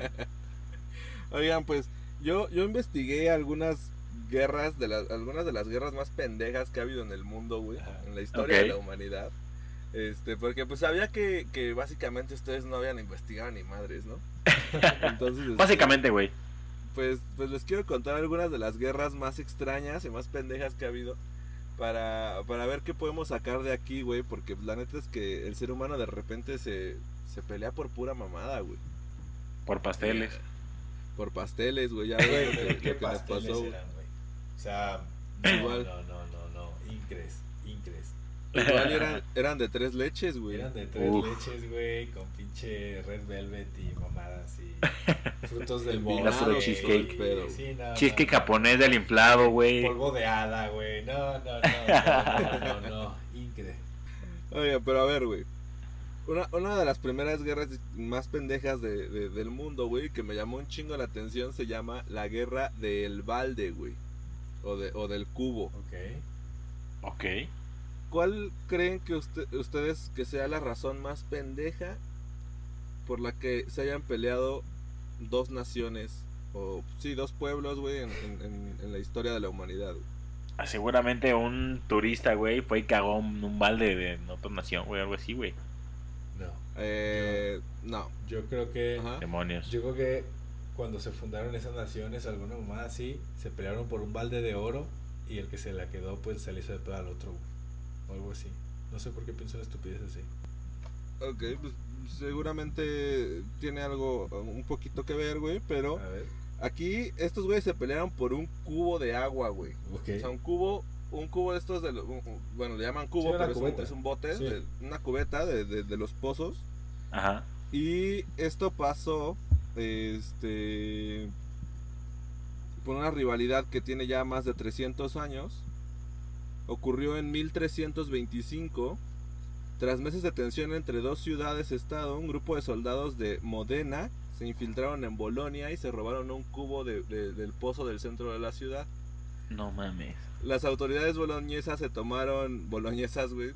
Oigan, pues yo, yo investigué algunas guerras, de las, algunas de las guerras más pendejas que ha habido en el mundo, güey. En la historia de la humanidad. Este, porque pues sabía que, que básicamente ustedes no habían investigado ni madres, ¿no? Entonces, este,
Básicamente, güey.
pues, pues les quiero contar algunas de las guerras más extrañas y más pendejas que ha habido. Para, para ver qué podemos sacar de aquí, güey. Porque la neta es que el ser humano de repente se, se pelea por pura mamada, güey.
Por pasteles.
Por pasteles, güey. Ya
Güey, qué
que nos
pasteles
pasó. güey.
eran, güey. O sea, no,
Igual.
no, no, no, no. Incres.
Igual eran, eran de tres leches, güey.
Eran de tres
Uf.
leches, güey, con pinche red velvet y mamadas y frutos del bosque.
cheesecake.
güey. Sí, no,
Cheesecake
no,
japonés del inflado, güey.
Polvo de hada, güey. No, no, no, no, no, no, no. Incre.
Oye, pero a ver, güey. Una, una de las primeras guerras más pendejas de, de- del mundo, güey, que me llamó un chingo la atención, se llama la guerra del balde, güey. O, de, o del cubo.
Ok.
Ok.
¿Cuál creen que usted- ustedes que sea la razón más pendeja por la que se hayan peleado dos naciones? O sí, dos pueblos, güey, en, en- en- en la historia de la humanidad. güey?
Ah, Seguramente un turista, güey, fue y cagó un, un balde de otra nación, güey, algo así, güey.
No.
Eh, no.
Yo creo que.
Ajá.
Demonios.
Yo creo que cuando se fundaron esas naciones, alguna mamá así, se pelearon por un balde de oro y el que se la quedó, pues se le hizo de pedo al otro, güey. O algo así. No sé por qué pienso en estupidez así.
Ok, pues seguramente tiene algo, un poquito que ver, güey, pero
A ver.
Aquí estos güeyes se pelearon por un cubo de agua, güey. O sea, un cubo, un cubo de estos, de lo- un- un- bueno, le llaman cubo,
Sí,
pero es un,
cubeta.
es un bote,
Sí.
de- una cubeta de, de- de los pozos.
Ajá.
Y esto pasó, este, por una rivalidad que tiene ya más de 300 años. Ocurrió en 1325. Tras meses de tensión entre dos ciudades-estado, un grupo de soldados de Modena se infiltraron en Bolonia y se robaron un cubo de- de- del pozo del centro de la ciudad.
No mames.
Las autoridades boloñesas se tomaron. Boloñesas, güey.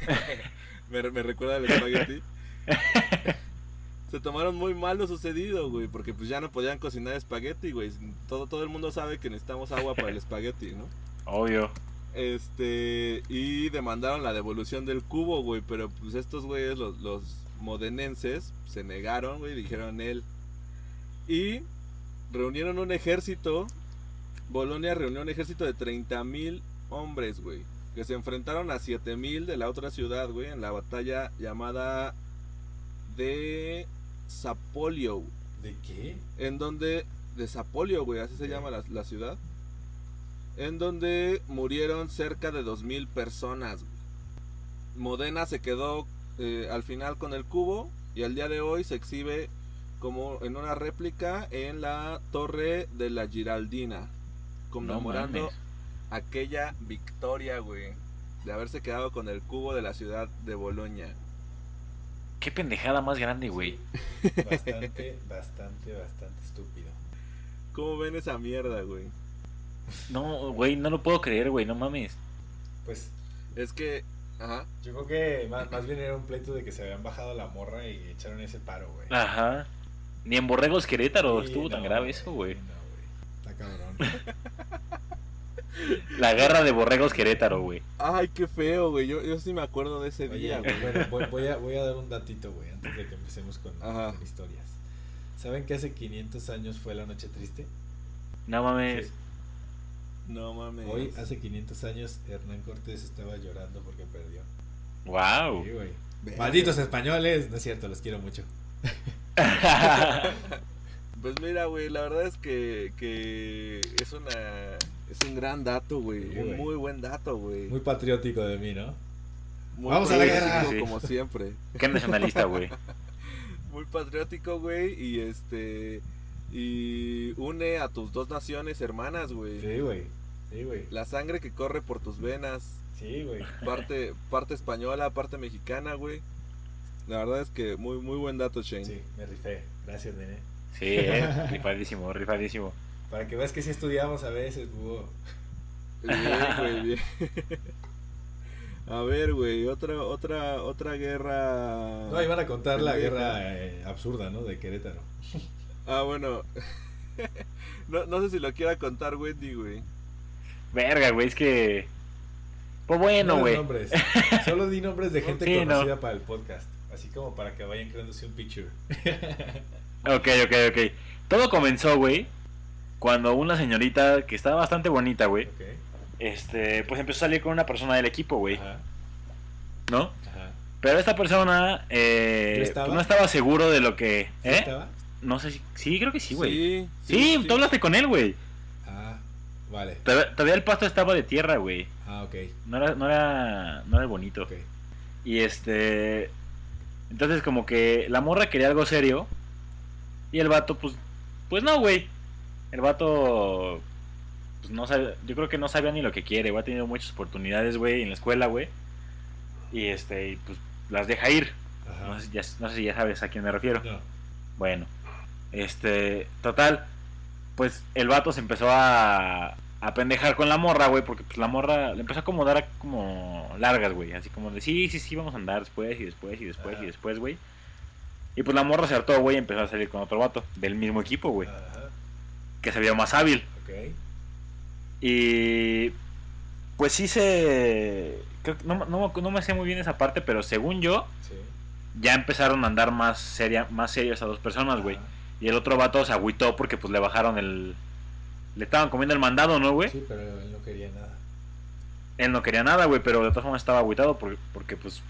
me, me recuerda al espagueti. se tomaron muy mal lo sucedido, güey. Porque pues ya no podían cocinar espagueti, güey. Todo, todo el mundo sabe que necesitamos agua para el espagueti, ¿no?
Obvio.
Este. Y demandaron la devolución del cubo, güey. Pero pues estos güeyes, los, los modenenses, se negaron, güey. Dijeron él. Y reunieron un ejército. Bolonia reunió un ejército de 30 mil hombres, güey. Que se enfrentaron a 7 mil de la otra ciudad, güey. En la batalla llamada de Zapolio.
¿De qué?
En donde. De Zapolio, güey, así se llama la, la ciudad. En donde murieron cerca de 2.000 personas. Modena se quedó eh, al final con el cubo. Y al día de hoy se exhibe como en una réplica en la torre de la Giraldina. Conmemorando aquella victoria, güey. De haberse quedado con el cubo de la ciudad de Boloña.
Qué pendejada más grande, güey.
Bastante, bastante, bastante estúpido.
¿Cómo ven esa mierda, güey?
No, güey, no lo puedo creer, güey, no mames.
Pues
Es que. Ajá.
yo creo que más, más bien era un pleito de que se habían bajado la morra y echaron ese paro, güey.
Ajá. Ni en Borregos Querétaro
Sí,
estuvo tan grave eso, güey.
No, güey. Está cabrón.
La guerra de Borregos Querétaro, güey.
Ay, qué feo, güey. Yo, yo sí me acuerdo de ese
Oye,
día, güey.
bueno, voy, voy a, voy a dar un datito, güey, antes de que empecemos con, historias. ¿Saben que hace 500 años fue la noche triste?
No mames.
Sí.
No mames.
Hoy, hace 500 años, Hernán Cortés estaba llorando porque perdió.
Wow.
Sí, güey.
Verga.
Malditos españoles, no es cierto, los quiero mucho.
Pues mira, güey, la verdad es que, que es una es un gran dato, güey,
Sí,
un
güey.
muy buen dato, güey.
Muy patriótico de mí, ¿no?
Muy
Vamos a la
patriótico,
guerra.
Sí.
como siempre.
Qué nacionalista, güey.
Muy patriótico, güey, y este y une a tus dos naciones hermanas, güey.
Sí, güey. Sí, güey.
La sangre que corre por tus venas,
Sí, güey.
parte parte española, parte mexicana, güey. La verdad es que muy muy buen dato, Shane.
Sí, me rifé. Gracias, nene.
Sí, eh. Rifadísimo, rifadísimo.
Para que veas que sí estudiamos a veces, búho.
Bien, güey, bien. A ver, güey, otra, otra, otra guerra.
No, iban a contar la guerra eh, absurda, ¿no? De Querétaro.
Ah, bueno. no, no sé si lo quiera contar Wendy, güey.
Verga, güey, es que. Pues bueno,
No
güey.
nombres. Solo di nombres de gente
Sí, no.
conocida para el podcast. Así como para que vayan creándose un picture.
Ok, ok, ok. Todo comenzó, güey, cuando una señorita que estaba bastante bonita, güey,
ok.
este, pues empezó a salir con una persona del equipo, güey,
Ajá.
¿no?
Ajá.
Pero esta persona eh,
¿Tú estaba?
pues, no estaba seguro de lo que...
¿Sí
¿Eh?
estaba?
No sé si... Sí, creo que sí, güey. Sí,
Sí,
tú hablaste con él, güey.
Vale.
Todavía, todavía el pasto estaba de tierra, güey.
Ah, ok.
No era, no era, no era bonito. Y este... Entonces como que la morra quería algo serio. Y el vato, pues... Pues no, güey. El vato... Pues no sabe, yo creo que no sabía ni lo que quiere, güey. Ha tenido muchas oportunidades, güey, en la escuela, güey. Y este, y, pues las deja ir.
Ajá.
No sé, si ya, no sé si ya sabes a quién me refiero.
No.
Bueno, este, total, pues el vato se empezó a, a pendejar con la morra, güey, porque pues la morra le empezó a acomodar a- como largas, güey, así como de sí, sí, sí, vamos a andar después y después y después
Ajá.
y después, güey. Y pues la morra se hartó, güey, y empezó a salir con otro vato del mismo equipo, güey,
Ajá.
que se vio más hábil.
Ok.
Y pues sí se... creo que- no, no, no me sé muy bien esa parte, pero según yo,
Sí.
ya empezaron a andar más, seria, más serias a dos personas, güey. Y el otro vato se agüitó porque pues le bajaron el... Le estaban comiendo el mandado, ¿no, güey?
Sí, pero él no quería nada.
Él no quería nada, güey, pero de todas formas estaba agüitado porque, porque pues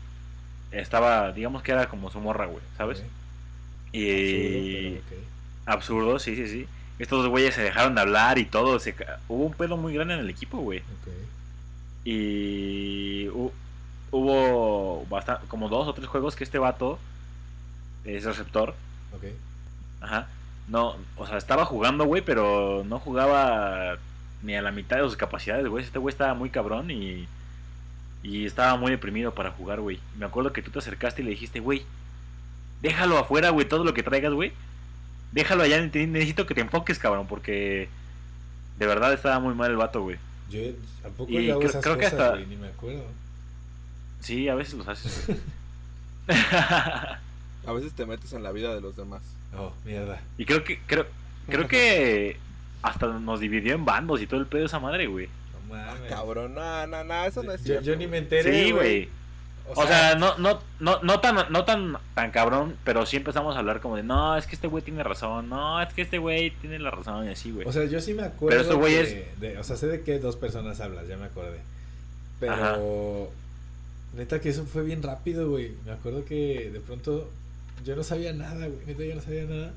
estaba, digamos que era como su morra, güey, ¿sabes?
Ok.
Y...
Absurdo,
sí, sí, sí. estos dos güeyes se dejaron de hablar y todo. Se, hubo un pedo muy grande en el equipo, güey.
Ok.
Y hu- hubo como dos o tres juegos que este vato es receptor.
Ok.
Ajá. No, o sea, estaba jugando, güey, pero no jugaba ni a la mitad de sus capacidades, güey. Este güey estaba muy cabrón y, y estaba muy deprimido para jugar, güey. Me acuerdo que tú te acercaste y le dijiste, güey, déjalo afuera, güey, todo lo que traigas, güey. Déjalo allá, ne- necesito que te enfoques, cabrón, porque de verdad estaba muy mal el vato, güey.
Yo tampoco
Y
hago
creo-
esas
creo que
cosas,
hasta-
ni me acuerdo.
Sí, a veces los haces. güey.
A veces te metes en la vida de los demás.
Oh, mierda.
y creo que, creo, creo que hasta nos dividió en bandos y todo el pedo de esa madre, güey.
No mames.
Cabrón, no, no, no, eso no es
Yo,
cierto.
yo ni me
güey.
enteré.
Sí, güey.
O,
O sea, no, no, no, no tan, no tan, tan cabrón, pero sí empezamos a hablar como de, no, es que este güey tiene razón, no, es que este güey tiene la razón y así, güey.
O sea, yo sí me acuerdo.
Pero estos güeyes-
que- de- o sea, sé de qué dos personas hablas, ya me acordé. Pero.
Ajá.
Neta que eso fue bien rápido, güey. Me acuerdo que de pronto yo no sabía nada, güey. Neta, yo no sabía nada.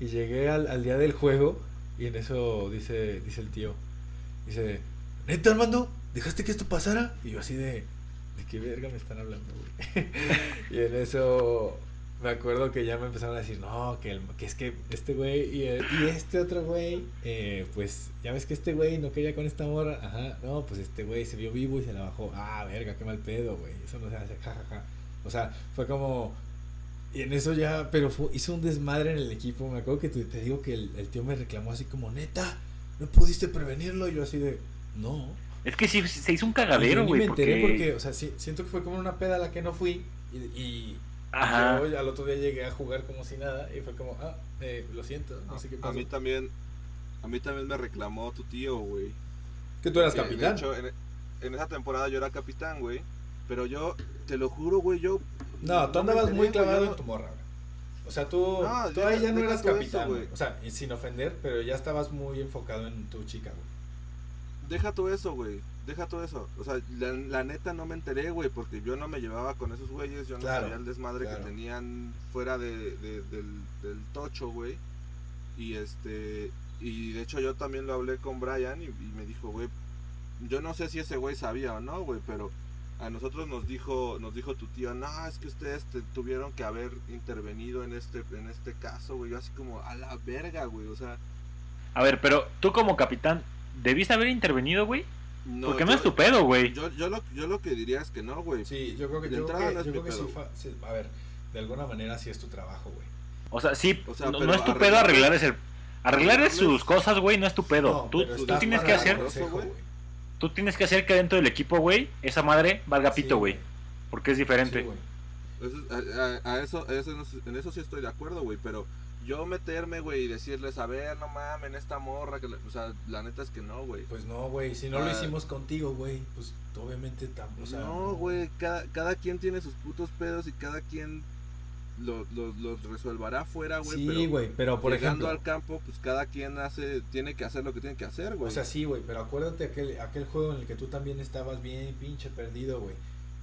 Y llegué al, al día del juego y en eso dice, dice el tío. Dice, neta, Armando, ¿dejaste que esto pasara? Y yo así de, ¿de qué verga me están hablando, güey? y en eso me acuerdo que ya me empezaron a decir, no, que, el- que es que este güey y, el- y este otro güey, eh, pues ya ves que este güey no quería con esta morra, ajá, no, pues este güey se vio vivo y se la bajó, ah, verga, qué mal pedo, güey, eso no se hace, jajaja. O sea, fue como, y en eso ya, pero fue- hizo un desmadre en el equipo, me acuerdo que te, te digo que el, el tío me reclamó así como, neta, no pudiste prevenirlo, y yo así de, no.
Es que sí, se hizo un
Y yo
cagadero,
ni
güey,
me enteré
porque...
porque, o sea, sí, siento que fue como una peda a la que no fui, y... y
Ajá.
yo al otro día llegué a jugar como si nada y fue como, ah, eh, lo siento, no sé qué
A mí también, a mí también me reclamó tu tío, güey.
que tú eras
Que,
capitán.
De hecho, en, en esa temporada yo era capitán, güey. Pero yo, te lo juro, güey, yo...
no, tú andabas muy clavado en tu morra, güey. O sea, tú,
No,
tú ahí ya no eras capitán,
güey.
O sea, sin ofender, pero ya estabas muy enfocado en tu chica, güey.
Deja todo eso, güey. Deja todo eso. O sea, la, la neta no me enteré, güey, porque yo no me llevaba con esos güeyes. Yo no
Claro,
sabía el desmadre
claro.
que tenían fuera de, de- del, del tocho, güey. Y este. Y de hecho, yo también lo hablé con Brian y, y me dijo, güey. Yo no sé si ese güey sabía o no, güey, pero a nosotros nos dijo nos dijo tu tío, no, es que ustedes te- tuvieron que haber intervenido en este en este caso, güey. Yo así como, a la verga, güey. O sea,
A ver, pero tú como capitán, ¿debiste haber intervenido, güey?
no.
Porque no es tu pedo, güey.
Yo, yo, lo, yo lo que diría es que no, güey.
Sí, yo creo que,
De
yo creo
entrada
que,
no es
yo
mi
creo que sí,
pedo.
fa- sí, A ver, de alguna manera sí es tu trabajo, güey.
O sea, sí,
O sea,
no,
pero
no es tu pedo
arreglarles-
arreglar ese... Arreglar sus cosas, güey, no es tu pedo.
No,
tú, tú tienes que hacer...
consejo,
güey.
Tú tienes que hacer que dentro del equipo, güey, esa madre valga pito, güey. Porque es diferente.
Sí, güey.
Eso- a, a- a eso, a eso en eso sí estoy de acuerdo, güey, pero yo meterme, güey, y decirles, a ver, no mames, esta morra, que o sea, la neta es que no, güey.
Pues no, güey, si no lo
Ah.
hicimos contigo, güey, pues obviamente tampoco, o sea,
no, güey, cada, cada quien tiene sus putos pedos y cada quien los lo, los resolverá afuera, güey,
Sí,
pero
güey, pero por
llegando
ejemplo,
al campo, pues cada quien hace, tiene que hacer lo que tiene que hacer, güey.
o sea, sí, güey, pero acuérdate aquel, aquel juego en el que tú también estabas bien pinche perdido, güey,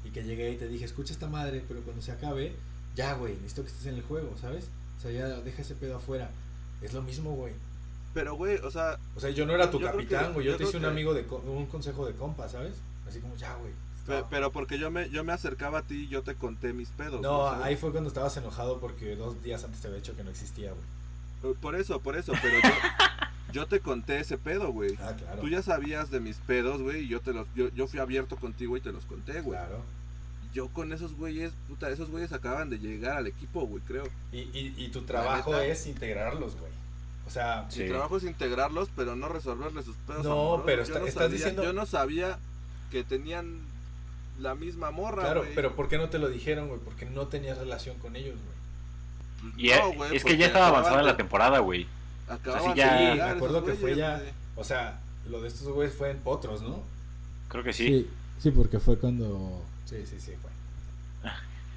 y que llegué y te dije, escucha esta madre, pero cuando se acabe, ya, güey, necesito que estés en el juego, ¿sabes? O sea, ya deja ese pedo afuera. Es lo mismo, güey.
pero, güey, o sea,
O sea, yo no era tu capitán, güey, yo,
yo
te hice un amigo de un consejo de compa, ¿sabes? Así como, ya, güey.
Pero porque yo me, yo me acercaba a ti y yo te conté mis pedos.
No, ahí fue cuando estabas enojado porque dos días antes te había dicho que no existía, güey.
Por eso, por eso, pero yo, yo te conté ese pedo, güey.
Ah, claro.
Tú ya sabías de mis pedos, güey, y yo te los, yo, yo fui abierto contigo y te los conté, güey.
Claro.
Yo con esos güeyes, puta, esos güeyes acaban de llegar al equipo, güey, creo.
Y, y, y tu trabajo es integrarlos, güey. O sea,
Sí.
Mi trabajo es integrarlos, pero no resolverles sus pedos.
No,
amorosos.
pero
Yo
está-
no
estás
sabía-
diciendo-
Yo no sabía que tenían la misma morra,
claro, pero ¿por qué no te lo dijeron, güey? Porque no tenías relación con ellos, güey.
Pues
Y
no,
es,
güey,
es que ya estaba avanzada
de-
la temporada, güey.
Acababan de
ya-
Sí, me acuerdo que fue ya. O sea, lo de estos güeyes fue en Potros, ¿no?
Creo que sí.
sí, porque fue cuando. Sí, sí, sí, fue.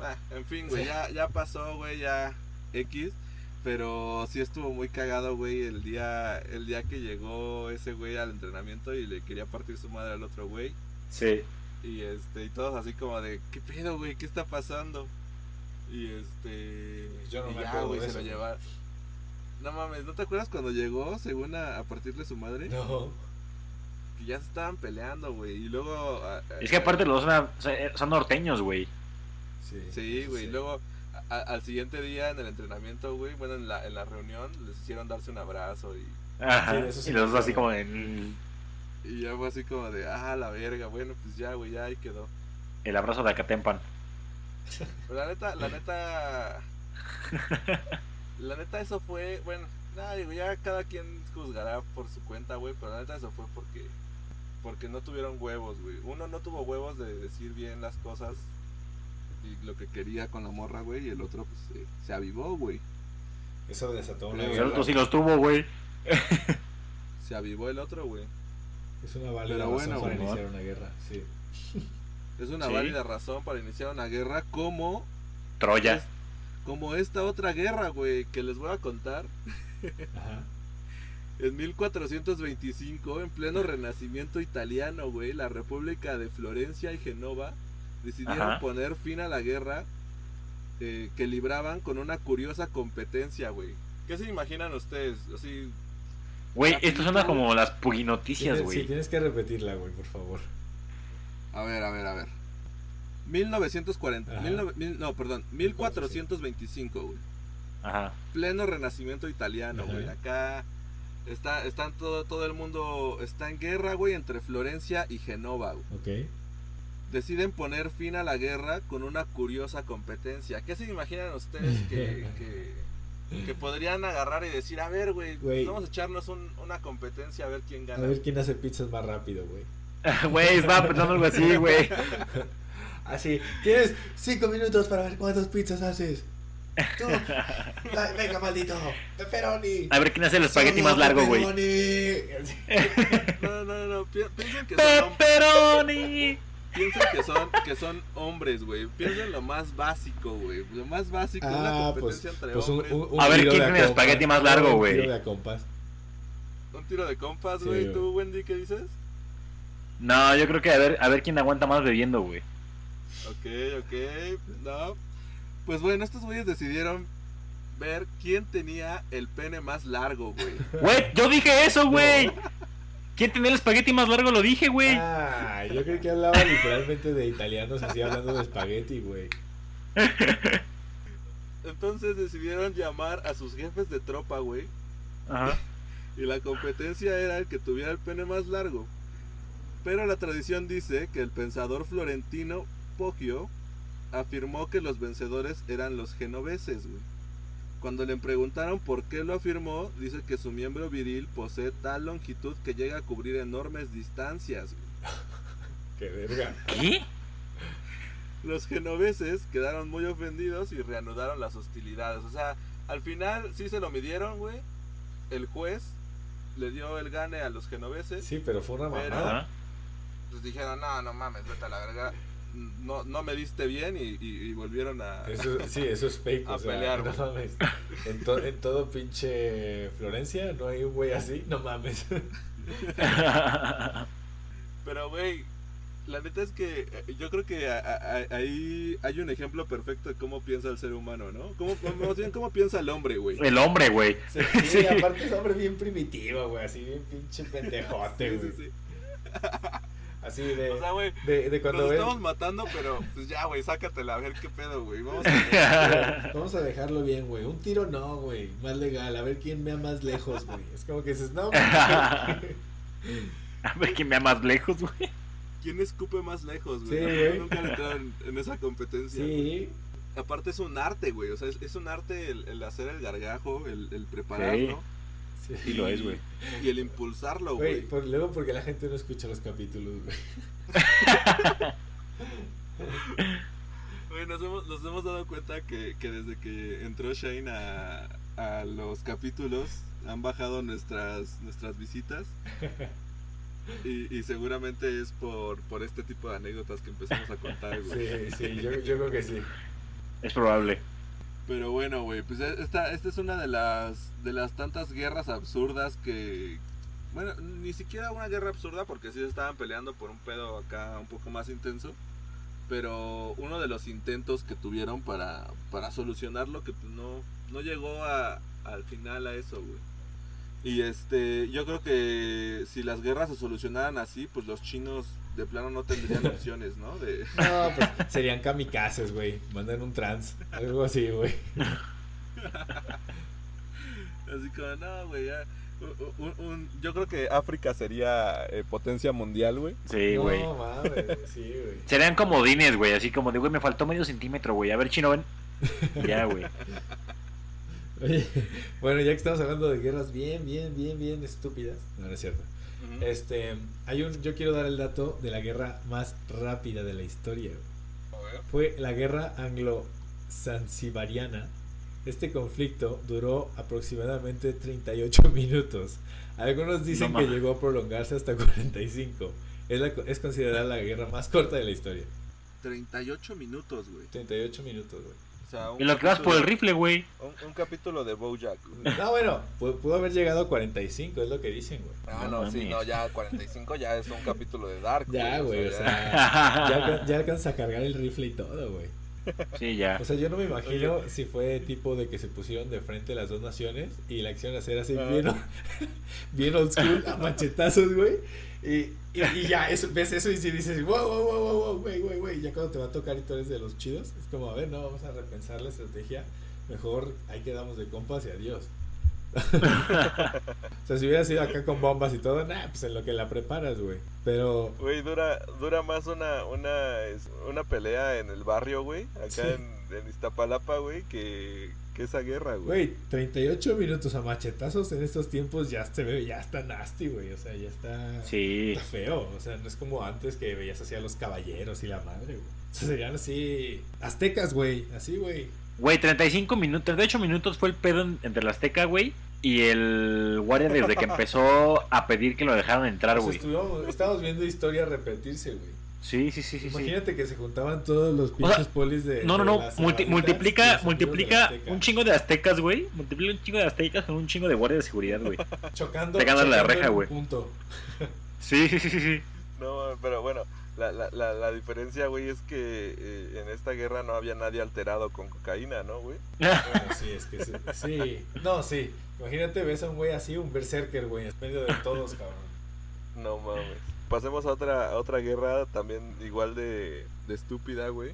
Ah, en fin, güey, ya, ya pasó, güey, ya X. Pero sí estuvo muy cagado, güey, el día, el día que llegó ese güey al entrenamiento y le quería partir su madre al otro güey.
Sí.
Y este, y todos así como de, ¿qué pedo, güey? ¿Qué está pasando? Y este.
Yo no
y
me
ya, güey,
de
se
eso,
lo llevaron. No mames, ¿no te acuerdas cuando llegó, según a, a partirle su madre?
No.
Que ya se estaban peleando, güey. Y luego. a- a-
Es que aparte los dos son, son norteños, güey.
Sí,
Sí, güey.
sí.
Luego, a- al siguiente día en el entrenamiento, güey, bueno, en la, en la reunión, les hicieron darse un abrazo y,
Ajá.
Sí, eso sí
y los dos así como en
y ya fue así como de, ah, la verga, bueno, pues ya, güey, ya ahí quedó.
el abrazo de Acatempan.
Pero la neta, la neta. La neta, eso fue. Bueno, nada, digo, ya cada quien juzgará por su cuenta, güey. Pero la neta, eso fue porque. Porque no tuvieron huevos, güey. Uno no tuvo huevos de decir bien las cosas y lo que quería con la morra, güey. Y el otro, pues, se, se avivó, güey.
Eso desató una
Pero
El otro sí los tuvo, güey.
Se avivó el otro, güey.
Es una válida
Pero
razón
bueno,
para iniciar una guerra, sí.
Es una
Sí.
válida razón para iniciar una guerra como.
Troya.
es- como esta otra guerra, güey, que les voy a contar.
Ajá.
En 1425, en pleno renacimiento italiano, güey, la República de Florencia y Genova decidieron
Ajá.
poner fin a la guerra eh, que libraban con una curiosa competencia, güey. ¿Qué se imaginan ustedes? Así,
Güey, esto suena
güey.
como las puginoticias,
Tienes- Sí,
güey.
tienes que repetirla, güey, por favor.
a ver, a ver, a ver. 1940,
Ajá.
19 mil- no, perdón, 1425, güey.
Ajá.
Pleno renacimiento italiano, güey. Acá está, están todo, todo el mundo está en guerra, güey, entre Florencia y Genova, güey.
Ok.
deciden poner fin a la guerra con una curiosa competencia. ¿Qué se imaginan ustedes que, que, que podrían agarrar y decir, a ver, güey,
Güey.
vamos a echarnos un- una competencia a ver quién
A
gana?
ver quién hace pizzas más rápido, güey.
Güey, estaba pensando algo así, güey.
Así, tienes cinco minutos para ver cuántas pizzas haces. Tú, la- venga, maldito, pepperoni.
A ver quién hace el espagueti
Solo
más largo, güey.
pepperoni.
No, no, no, pi- piensen que son, piensen que son, que son hombres, güey. Piensen lo más básico, güey. Lo más básico, una
Ah, pues,
competencia entre
pues un,
hombres.
un- un
A ver quién tiene el espagueti más largo,
Un
güey.
tiro de compas.
Un tiro de güey.
güey.
¿Tú, Wendy, qué dices?
No, yo creo que a ver, a ver quién aguanta más bebiendo, güey.
Ok, ok, no. Pues bueno, estos güeyes decidieron ver quién tenía el pene más largo, güey.
Güey, yo dije eso, güey. ¿Quién tenía el espagueti más largo? Lo dije, güey.
Ah, yo creí que hablaba literalmente de italianos así hablando de espagueti, güey.
Entonces decidieron llamar a sus jefes de tropa, güey.
Ajá.
Y la competencia era el que tuviera el pene más largo. Pero la tradición dice que el pensador florentino Poggio afirmó que los vencedores eran los genoveses, güey. Cuando le preguntaron por qué lo afirmó, dice que su miembro viril posee tal longitud que llega a cubrir enormes distancias. güey.
Qué verga.
¿Qué?
Los genoveses quedaron muy ofendidos y reanudaron las hostilidades. O sea, al final sí se lo midieron, güey. El juez le dio el gane a los genoveses.
Sí, pero fue una
Pero-
mamada.
Ajá.
Pues dijeron, no, no mames, vete a la verga. No, no me diste bien y, y- y volvieron a...
Eso, sí, eso es fake.
A
o sea,
pelear,
no mames. En, to- en todo pinche Florencia no hay un güey así, no mames.
Pero, güey, la neta es que eh, yo creo que a- a- a- ahí hay un ejemplo perfecto de cómo piensa el ser humano, ¿no? ¿Cómo, más bien, cómo piensa el hombre, güey.
El hombre, güey.
Sí,
Sí.
aparte es hombre bien primitivo, güey, así bien pinche pendejote,
Sí,
güey.
sí, sí.
Así de,
O sea, güey,
de, de cuando
nos
ven...
estamos matando, pero pues ya, güey, sácatela a ver qué pedo, güey. Vamos a
Vamos a dejarlo bien, güey. Un tiro no, güey. Más legal. A ver quién vea más lejos, güey. Es como que dices, no, güey.
A ver quién me más lejos, güey.
¿Quién escupe más lejos, güey?
Sí, güey.
Nunca le entraron en esa competencia.
Sí.
Aparte es un arte, güey. O sea, es, es un arte el, el hacer el gargajo, el, el prepararlo
Sí,
Sí lo es, güey.
y el impulsarlo,
Güey,
güey.
por, luego porque la gente no escucha los capítulos, güey.
Güey, nos hemos, nos hemos dado cuenta que, que desde que entró Shane a, a los capítulos han bajado nuestras, nuestras visitas. Y, y seguramente es por, por este tipo de anécdotas que empezamos a contar, güey.
Sí, sí, yo, yo creo que sí.
Es probable.
Pero bueno, güey, pues esta, esta es una de las, de las tantas guerras absurdas que... Bueno, ni siquiera una guerra absurda porque sí se estaban peleando por un pedo acá un poco más intenso. Pero uno de los intentos que tuvieron para, para solucionarlo que pues no, no llegó a, al final a eso, güey. Y este, yo creo que si las guerras se solucionaran así, pues los chinos de plano no tendrían opciones, ¿no? De...
No, pues serían kamikazes, güey. Mandan un trans, algo así, güey.
Así como, no, güey, ya. un- un- yo creo que África sería eh, potencia mundial, güey.
Sí, güey.
No, mames, sí, güey.
Serían comodines, güey. Así como de, güey, me faltó medio centímetro, güey. A ver, chino, ven. Ya, güey.
Oye, bueno, ya que estamos hablando de guerras bien, bien, bien, bien estúpidas. No, no es cierto. Este, hay un, yo quiero dar el dato de la guerra más rápida de la historia. Fue la guerra anglo-zanzibariana. Este conflicto duró aproximadamente 38 minutos. Algunos dicen
No
que llegó a prolongarse hasta 45. Es, la, es considerada la guerra más corta de la historia.
38 minutos, güey.
38 minutos, güey.
O sea, un
Y lo que vas por el rifle, güey.
Un, un capítulo de Bojack. güey.
No, bueno, pu- pudo haber llegado a 45, es lo que dicen, güey.
Ah,
No
no, sí, no, ya 45 ya es un capítulo de Dark.
Ya, güey, o
ya-
sea, ya, ya alcanza a cargar el rifle y todo, güey.
Sí, ya.
O sea, yo no me imagino si fue tipo de que se pusieron de frente las dos naciones y la acción hacer así
Ah.
bien, bien old school, a machetazos, güey. Y, y, y ya, eso, ves eso y si dices, wow, wow, wow, wow, wow, güey, güey, güey. Ya cuando te va a tocar y tú eres de los chidos, es como, a ver, no, vamos a repensar la estrategia. Mejor ahí quedamos de compas y adiós. o sea, si hubiera sido acá con bombas y todo, nah, pues en lo que la preparas, güey. Pero,
Güey, dura, dura más una, una, una pelea en el barrio, güey, acá
Sí.
en, en Iztapalapa, güey, que, que esa guerra, güey.
Güey, 38 minutos a machetazos en estos tiempos ya se ve, ya está nasty, güey. O sea, ya está,
Sí.
está feo. O sea, no es como antes que veías así a los caballeros y la madre, güey. O sea, serían así. Aztecas, güey. Así, güey.
Güey, 35 minutos, 38 minutos fue el pedo en- entre la Azteca, güey. Y el guardia desde que empezó a pedir que lo dejaran entrar,
sea,
güey.
estuvimos- estábamos viendo historia repetirse, güey.
Sí, sí, sí, sí. sí.
Imagínate que se juntaban todos los
sea,
pinches polis de.
No, no, no. multi- multiplica, multiplica un chingo de aztecas, güey. Multiplica un chingo de aztecas con un chingo de guardia de seguridad, güey.
Chocando,
pegándole la reja, güey.
punto.
Sí, sí, sí, sí, sí.
No, pero bueno, la, la, la, la diferencia, güey, es que eh, en esta guerra no había nadie alterado con cocaína, ¿no, güey?
Bueno, sí, es que sí. sí. No, sí. Imagínate, ves a un güey así, un berserker, güey, en medio de todos, cabrón.
No mames. Pasemos a otra, a otra guerra también igual de, de estúpida, güey.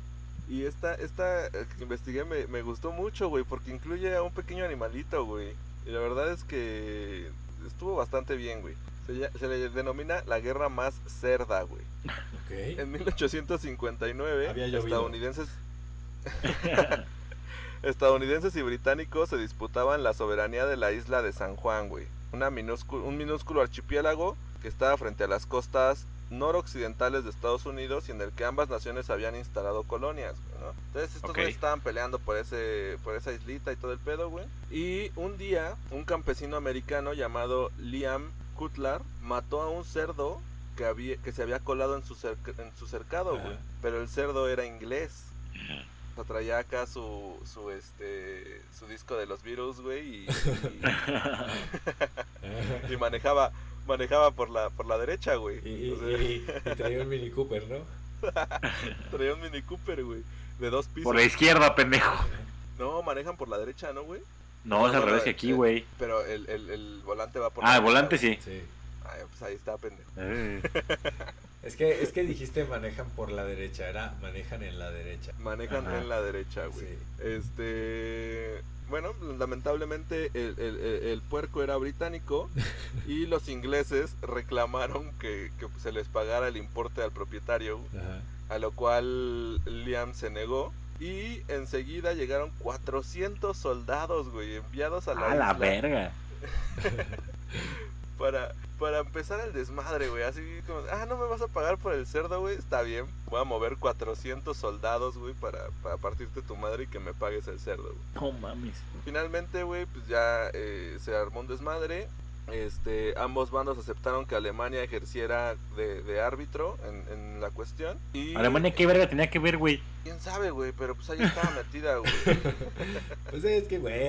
Y esta, esta eh, que investigué me, me gustó mucho, güey, porque incluye a un pequeño animalito, güey. Y la verdad es que estuvo bastante bien, güey. Se, le denomina la guerra más cerda, güey.
Ok.
En 1859,
Había llovido.
estadounidenses, estadounidenses y británicos se disputaban la soberanía de la isla de San Juan, güey. Una minúsculo, un minúsculo archipiélago que estaba frente a las costas noroccidentales de Estados Unidos y en el que ambas naciones habían instalado colonias, güey, ¿no? Entonces estos
Ok.
güeyes estaban peleando por ese por esa islita y todo el pedo, güey. Y un día un campesino americano llamado Liam Cutler mató a un cerdo que había que se había colado en su en su cercado, güey. Pero el cerdo era inglés. O sea, traía acá su su este su disco de los Beatles, güey, y, y- y manejaba manejaba por la por la derecha, güey.
Y, y,
O sea,
y- y traía un Mini Cooper, ¿no?
traía un Mini Cooper, güey, de dos pisos.
Por la izquierda, pendejo.
No, manejan por la derecha, ¿no, güey?
No, es al revés que aquí,
eh,
güey.
Pero el, el, el volante va por
Ah,
la
el volante
derecha,
sí.
Sí.
Ay, pues ahí está, pendejo.
Eh.
Es que, es que dijiste manejan por la derecha, era manejan en la derecha.
Manejan
Ajá.
en la derecha, güey.
Sí.
Este. Bueno, lamentablemente el, el- el- puerco era británico y los ingleses reclamaron que, que se les pagara el importe al propietario,
Ajá.
a lo cual Liam se negó. Y enseguida llegaron 400 soldados, güey, enviados a la
A la
isla
verga.
para, para empezar el desmadre, güey. Así como, ah, no me vas a pagar por el cerdo, güey. Está bien, voy a mover 400 soldados, güey, para, para partirte tu madre y que me pagues el cerdo, güey.
No mames.
Finalmente, güey, pues ya eh, se armó un desmadre. Este, ambos bandos aceptaron que Alemania ejerciera de, de árbitro en, en la cuestión. Y
Alemania, ¿qué verga tenía que ver, güey?
quién sabe, güey, pero pues ahí estaba metida, güey.
Pues es que, güey,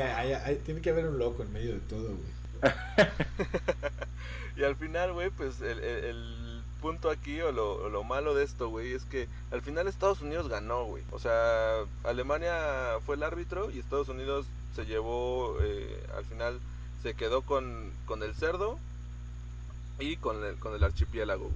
tiene que haber un loco en medio de todo, güey.
y al final, güey, pues el, el- el punto aquí o lo, o lo malo de esto, güey, es que al final Estados Unidos ganó, güey. O sea, Alemania fue el árbitro y Estados Unidos se llevó, eh, al final se quedó con, con el cerdo y con el, con el archipiélago.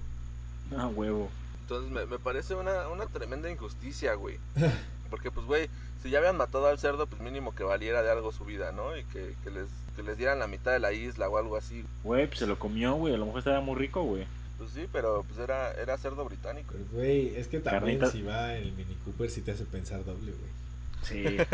Ah, huevo.
Entonces me, me parece una, una tremenda injusticia, güey. Porque, pues, güey, si ya habían matado al cerdo, pues mínimo que valiera de algo su vida, ¿no? Y que, que les, que les dieran la mitad de la isla o algo así.
Güey, pues se lo comió, güey. A lo mejor estaba muy rico, güey.
Pues sí, pero pues era, era cerdo británico.
Pero, güey, es que también
Carnita-
si va el Mini Cooper sí te hace pensar doble, güey.
Sí.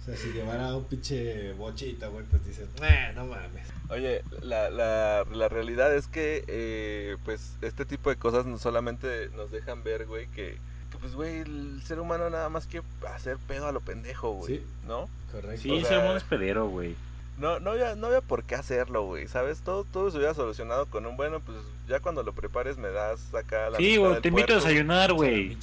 O sea, si llevara un pinche bochito, güey, pues dices, "Nah, no mames.
Oye, la, la, la realidad es que, eh, pues, este tipo de cosas no solamente nos dejan ver, güey, que, que, pues, güey, el ser humano nada más quiere hacer pedo a lo pendejo, güey,
Sí.
¿no?
Correcto.
Sí,
O sea-
mono es pedero, güey.
No, no había, no había por qué hacerlo, güey, ¿sabes? Todo, todo se hubiera solucionado con un, bueno, pues, ya cuando lo prepares me das acá la
Sí,
mitad
güey,
del
te invito a desayunar, güey.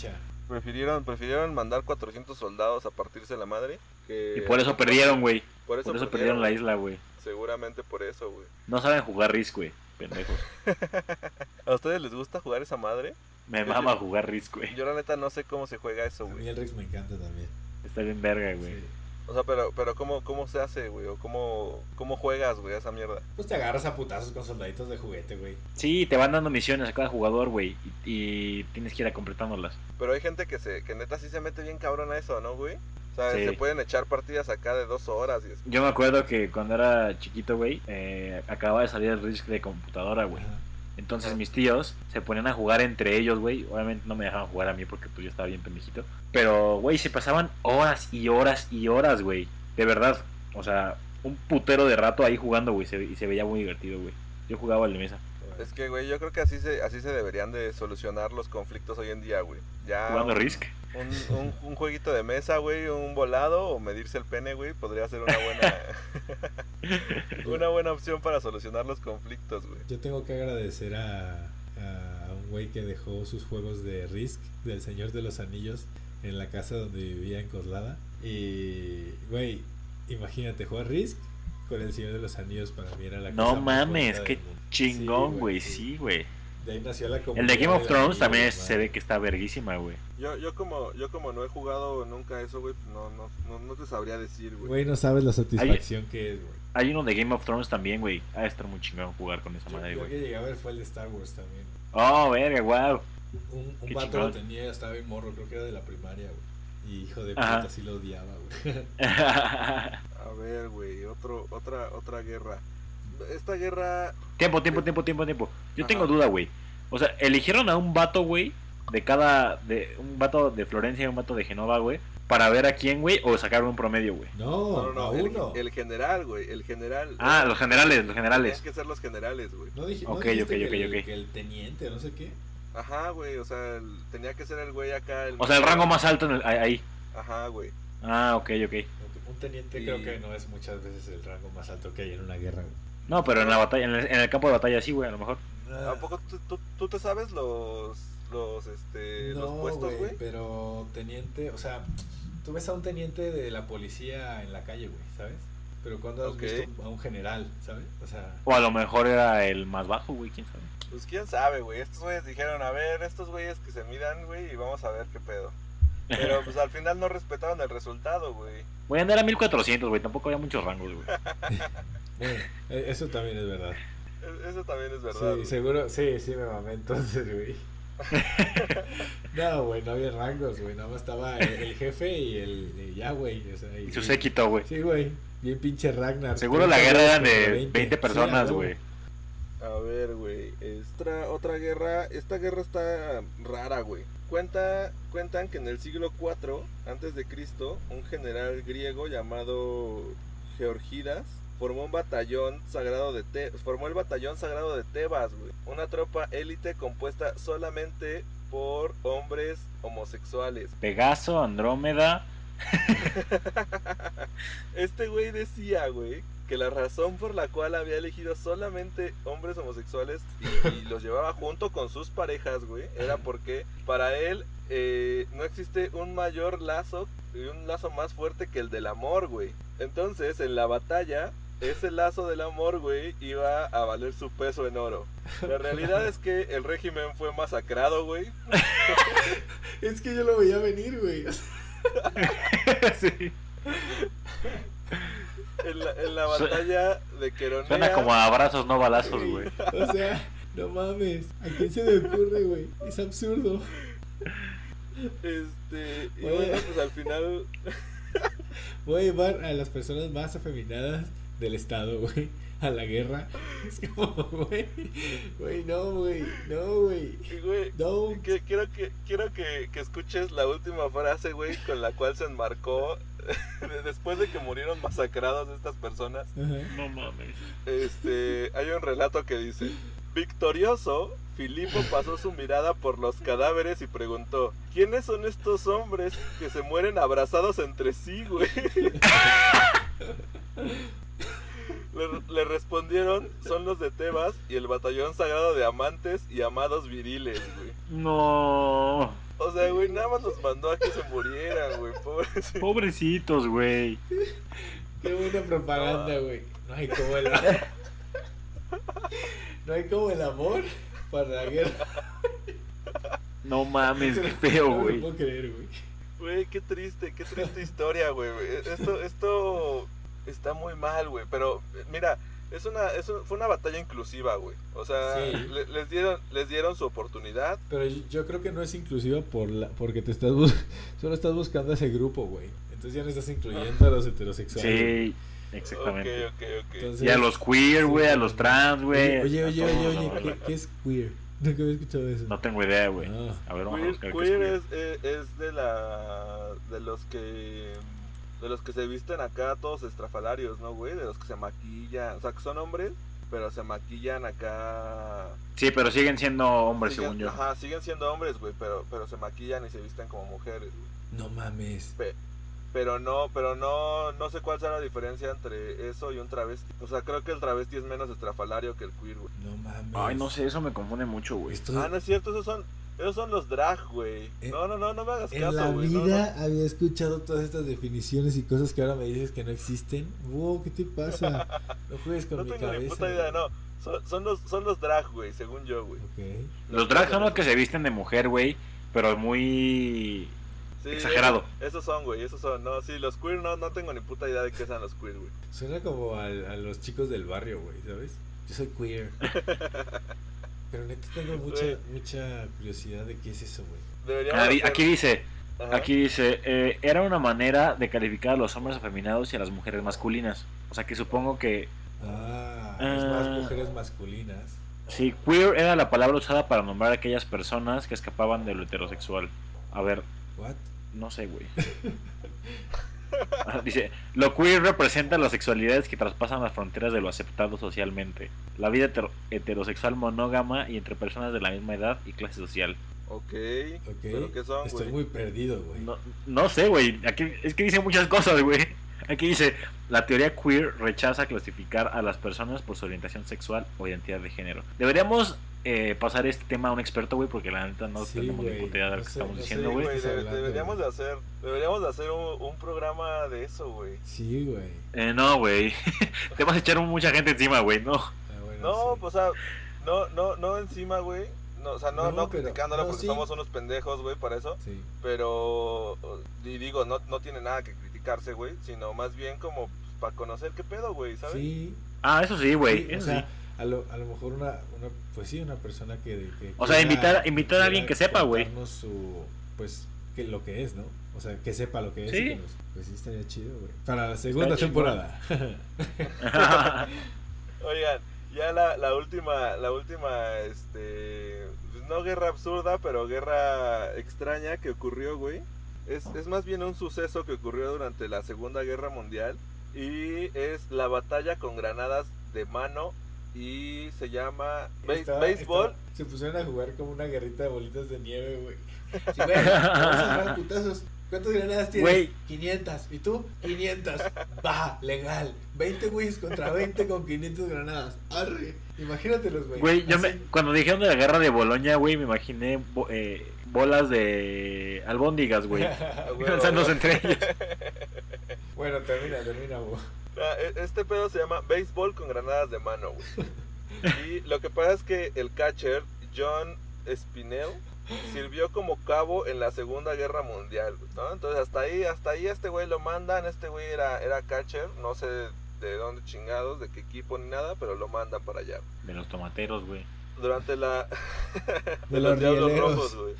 Prefirieron, prefirieron mandar 400 soldados a partirse la madre que...
Y por eso perdieron, güey.
Por eso,
Por eso perdieron la isla, güey.
Seguramente por eso, güey.
No saben jugar Risk, güey. Pendejos.
¿A ustedes les gusta jugar esa madre?
Me mama jugar Risk, güey.
Yo la neta no sé cómo se juega eso,
A mí
güey.
el Rex me encanta también.
Está bien verga, güey.
Sí.
O sea, pero, pero ¿cómo, cómo se hace, güey? ¿O cómo, cómo juegas, güey, a esa mierda?
Pues te agarras a putazos con soldaditos de juguete, güey.
Sí, te van dando misiones a cada jugador, güey. Y, y tienes que ir a completándolas.
Pero hay gente que se que neta sí se mete bien cabrón a eso, ¿no, güey? O sea,
Sí.
se pueden echar partidas acá de dos horas y es...
Yo me acuerdo que cuando era chiquito, güey, eh, acababa de salir el Risk de computadora, güey. Entonces mis tíos se ponían a jugar entre ellos, güey. Obviamente no me dejaban jugar a mí porque pues yo estaba bien pendejito. Pero, güey, se pasaban horas y horas y horas, güey. De verdad. O sea, un putero de rato ahí jugando, güey. se- y se veía muy divertido, güey. Yo jugaba al de mesa.
Es que, güey, yo creo que así se, así se deberían de solucionar los conflictos hoy en día, güey. Ya
Jugando Risk.
Un, un, un jueguito de mesa, güey, un volado o medirse el pene, güey, podría ser una buena... una buena opción para solucionar los conflictos, güey.
Yo tengo que agradecer a, a un güey que dejó sus juegos de Risk del Señor de los Anillos en la casa donde vivía en Coslada. Y, güey, imagínate, jugar Risk con el Señor de los Anillos para mí era la
No
cosa
mames, qué chingón,
Sí,
güey. Sí, güey.
De ahí nació la
El de Game of Thrones también es- se ve que está verguísima, güey.
Yo, yo como yo como no he jugado nunca eso, güey, pues no, no, no, no te sabría decir, güey.
Güey, no sabes la satisfacción que es, güey.
Hay uno de Game of Thrones también, güey. Ha de estar muy chingón jugar con esa
Yo,
madre,
yo
güey.
que llegué a ver fue el de Star Wars también.
Oh, verga, wow.
Un, un vato
chingón.
lo tenía, estaba bien morro, creo que era de la primaria, güey. Y hijo de
Ajá.
puta, sí lo odiaba, güey.
A ver, güey, otro, otra, otra guerra. Esta guerra,
tiempo, tiempo, tiempo, tiempo, tiempo. Yo
Ajá.
tengo duda, güey. O sea, eligieron a un vato, güey, de cada. de Un vato de Florencia y un vato de Genova, güey. Para ver a quién, güey, o sacaron un promedio, güey.
No,
no, no, el,
uno.
el general, güey, el general.
Ah, los generales, los generales.
Tienen que ser los generales, güey.
No dije,
Ok,
¿no
ok, ok,
el,
ok.
que el teniente, no sé qué.
Ajá, güey, o sea, el- tenía que ser el güey acá. El
O sea, el rango más alto en el- ahí.
Ajá, güey.
Ah, ok, ok.
Un teniente
Y-
creo que no es muchas veces el rango más alto que hay en una guerra, güey.
No, pero en la batalla, en el, en el campo de batalla sí, güey, a lo mejor.
¿A poco tú, tú, tú te sabes los, los, este, los puestos, güey?
pero teniente, o sea, tú ves a un teniente de la policía en la calle, güey, ¿sabes? Pero cuando has visto a un general, ¿sabes? O sea,
O a lo mejor era el más bajo, güey, quién sabe.
Pues quién sabe, güey. Estos güeyes dijeron, a ver, estos güeyes que se midan, güey, y vamos a ver qué pedo. Pero pues al final no respetaron el resultado, güey.
Voy a andar a 1400, güey, tampoco había muchos rangos, güey.
bueno, e- eso también es verdad.
E- Eso también es verdad.
Sí,
güey.
seguro, sí, sí me mamé entonces, güey. no, güey, no había rangos, güey, nada más estaba el, el jefe y el y ya, güey, o sea,
Y su séquito, güey.
Sí, güey, bien pinche Ragnar.
Seguro la
30
guerra eran de 20
Sí,
personas,
huevo.
güey.
A ver, güey. Esta otra guerra. Esta guerra está rara, güey. Cuenta, cuentan que en el siglo IV antes de Cristo, un general griego llamado Georgidas formó un batallón sagrado de Te formó el batallón sagrado de Tebas, güey. Una tropa élite compuesta solamente por hombres homosexuales.
Pegaso, Andrómeda.
Este güey decía, güey, que la razón por la cual había elegido solamente hombres homosexuales y, y los llevaba junto con sus parejas, güey, era porque para él eh, no existe un mayor lazo y un lazo más fuerte que el del amor, güey. Entonces, en la batalla, ese lazo del amor, güey, iba a valer su peso en oro. La realidad es que el régimen fue masacrado, güey.
Es que yo lo veía venir, güey.
sí.
En la, en la batalla de Queronea.
Suena como a abrazos, no balazos, güey.
O sea, no mames. ¿A quién se le ocurre, güey? Es absurdo.
Este, y bueno, pues al final
Voy a llevar a las personas más afeminadas del estado, güey, a la guerra. Es como, güey, güey, no, güey, no, güey.
y, güey,
No.
que- quiero que quiero que, que escuches la última frase, güey, con la cual se enmarcó después de que murieron masacrados estas personas.
Ajá.
No mames.
Este, hay un relato que dice, victorioso, Filipo pasó su mirada por los cadáveres y preguntó, ¿quiénes son estos hombres que se mueren abrazados entre sí, güey? Le, le respondieron, son los de Tebas y el batallón sagrado de amantes y amados viriles, güey.
No.
O sea, güey, nada más los mandó a que se murieran, güey.
Pobrecitos, güey.
Qué buena propaganda, güey. No hay como el No hay como el amor para la guerra.
No mames, qué feo,
No
güey.
lo puedo creer, güey.
Güey, qué triste, qué triste historia, güey. Esto, esto está muy mal, güey. Pero, eh, mira, es una, es un- fue una batalla inclusiva, güey. O sea,
Sí.
le- les, dieron, les dieron su oportunidad.
Pero yo- yo creo que no es inclusiva por la, porque te estás bus- solo estás buscando a ese grupo, güey. Entonces ya no estás incluyendo a los heterosexuales.
Sí, exactamente.
ok, ok.
Entonces-
Y a los queer, güey, a los trans, güey.
Oye, oye, oye, oye, ¿qué, es queer? Nunca había escuchado eso.
No tengo idea, güey.
Ah.
A ver, vamos a
Queer,
buscar qué es
queer
queer.
es, eh, es de la de los que de los que se visten acá todos estrafalarios, ¿no, güey? De los que se maquillan, o sea, que son hombres, pero se maquillan acá
Sí, pero siguen siendo hombres,
siguen,
según yo.
Ajá, siguen siendo hombres, güey, pero pero se maquillan y se visten como mujeres, güey.
No mames.
Pero no, pero no no sé cuál sea la diferencia entre eso y un travesti. O sea, creo que el travesti es menos estrafalario que el queer, güey.
No mames.
Ay, no sé, eso me confunde mucho, güey.
Esto
Ah, no es cierto, esos son esos son los drag, güey.
Eh,
No, no, no, no me hagas
en
caso,
la
güey. no, no.
vida había escuchado todas estas definiciones y cosas que ahora me dices que no existen. Wow, ¿qué te pasa? No juegues con
No
mi
tengo
cabeza.
ni puta idea, no. Son, son los, son los drag, güey, según yo, güey.
Ok.
Los drags son los que se visten de mujer, güey, pero muy
Sí,
exagerado.
Esos, son, güey, esos son. No, sí, los queer no, no tengo ni puta idea de qué sean los queer, güey.
Suena como al- a, los chicos del barrio, güey, ¿sabes? Yo soy queer. Pero neta tengo mucha, mucha curiosidad de qué es eso, güey.
Aquí dice,
Ajá.
aquí dice, eh, era una manera de calificar a los hombres afeminados y a las mujeres masculinas. O sea que supongo que
Ah, es más
Ah.
mujeres masculinas.
sí, queer era la palabra usada para nombrar a aquellas personas que escapaban de lo heterosexual. A ver,
What?
no sé, güey. Dice, lo queer representa las sexualidades que traspasan las fronteras de lo aceptado socialmente. La vida hetero- heterosexual monógama y entre personas de la misma edad y clase social.
Ok.
Ok.
¿Pero qué son,
Estoy muy perdido, güey.
No, no sé, güey. Aquí es que dice muchas cosas, güey. Aquí dice, la teoría queer rechaza clasificar a las personas por su orientación sexual o identidad de género. Deberíamos eh, pasar este tema a un experto, güey, porque la neta no
Sí,
tenemos ni puta idea de lo que
sé,
estamos diciendo, güey.
deberíamos de hacer, deberíamos de hacer un, un programa de eso, güey.
Sí, güey.
Eh, no, güey. Te vas a echar mucha gente encima, güey, no.
Ah, bueno,
No,
sí.
pues, o sea, no, no, no encima, güey. No, o sea, no,
No,
no,
pero-
criticándolo
no,
porque
sí.
somos unos pendejos, güey, para eso.
Sí.
Pero, y digo, no, no tiene nada que criticarse, güey, sino más bien como para conocer qué pedo, güey, ¿sabes?
Sí.
Ah, eso sí, güey.
sí, o
eso
sea,
sí.
A lo, a lo mejor una, una, pues sí, una persona que... que
O sea, invitar- invitar a alguien que sepa, güey.
su, pues, que lo que es, ¿no? O sea, que sepa lo que es.
Sí.
y que nos- pues sí, estaría chido, güey. Para la segunda temporada.
Oigan, ya la, la última, la última, este, pues, no guerra absurda, pero guerra extraña que ocurrió, güey. Es, es más bien un suceso que ocurrió durante la Segunda Guerra Mundial y es la batalla con granadas de mano y se llama béisbol.
se pusieron a jugar como una guerrita de bolitas de nieve, güey. Sí, güey, vamos a putazos. ¿Cuántas granadas tienes?
Güey.
500. ¿Y tú? 500. Va, legal. 20 güeyes contra 20 con 500 granadas. Arre. Imagínatelos, güey.
Güey, yo me, cuando dijeron de la guerra de Boloña, güey, me imaginé bo- eh, bolas de albóndigas, güey. Lanzándose entre ellos.
Bueno, termina, termina, güey.
Ah, e- Este pedo se llama béisbol con granadas de mano, güey. Y lo que pasa es que el catcher, John Spinell, sirvió como cabo en la Segunda Guerra Mundial, güey, ¿no? Entonces hasta ahí, hasta ahí este güey lo mandan, este güey era, era catcher, no sé de dónde chingados, de qué equipo ni nada, pero lo mandan para allá.
De los tomateros, güey.
Durante la...
De los
Diablos. Rojos, güey.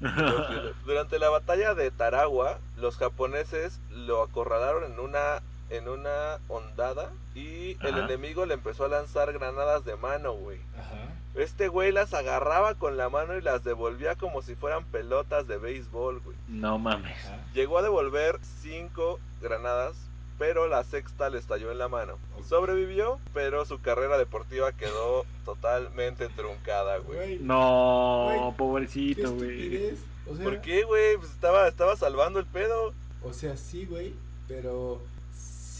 Durante la batalla de Tarawa, los japoneses lo acorralaron en una en una ondada y el enemigo le empezó a lanzar granadas de mano, güey.
Ajá.
Este güey las agarraba con la mano y las devolvía como si fueran pelotas de béisbol, güey.
No mames.
Ajá.
Llegó a devolver cinco granadas, pero la sexta le estalló en la mano. Sobrevivió, pero su carrera deportiva quedó totalmente truncada, güey.
No,
Güey,
pobrecito, güey.
estupidez. O sea,
¿Por qué, güey? Pues estaba, estaba salvando el pedo.
O sea, sí, güey, pero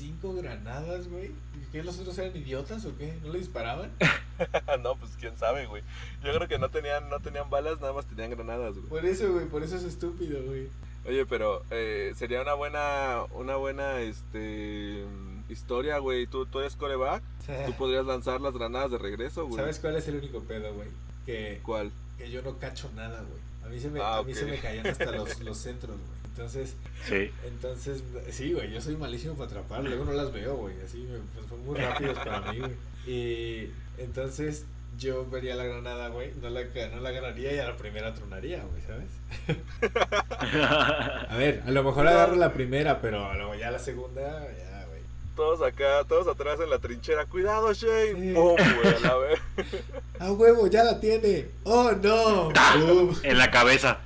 cinco granadas, güey. ¿Qué los otros eran idiotas o qué? ¿No le disparaban?
no, pues quién sabe, güey. Yo creo que no tenían, no tenían balas, nada más tenían granadas, güey.
Por eso, güey, por eso es estúpido, güey.
Oye, pero eh, sería una buena, una buena, este, historia, güey. Tú, tú eres coreback, tú podrías lanzar las granadas de regreso, güey.
¿Sabes cuál es el único pedo, güey? Que,
¿Cuál?
que yo no cacho nada, güey. A mí se me,
Ah,
a mí se me caían hasta los, los centros, güey. Entonces,
Sí.
entonces, sí, güey, yo soy malísimo para atrapar. Luego no las veo, güey. Así me, pues, son muy rápidos para mí, güey. Y entonces yo vería la granada, güey. No la, no la agarraría y a la primera tronaría, güey, ¿sabes? A ver, a lo mejor agarro la primera, pero luego ya la segunda, ya, güey.
Todos acá, todos atrás en la trinchera. ¡Cuidado, Shane!
Sí.
¡Pum, güey! A la vez.
¡A huevo, ya la tiene! ¡Oh, no! ¡Bum!
En la cabeza.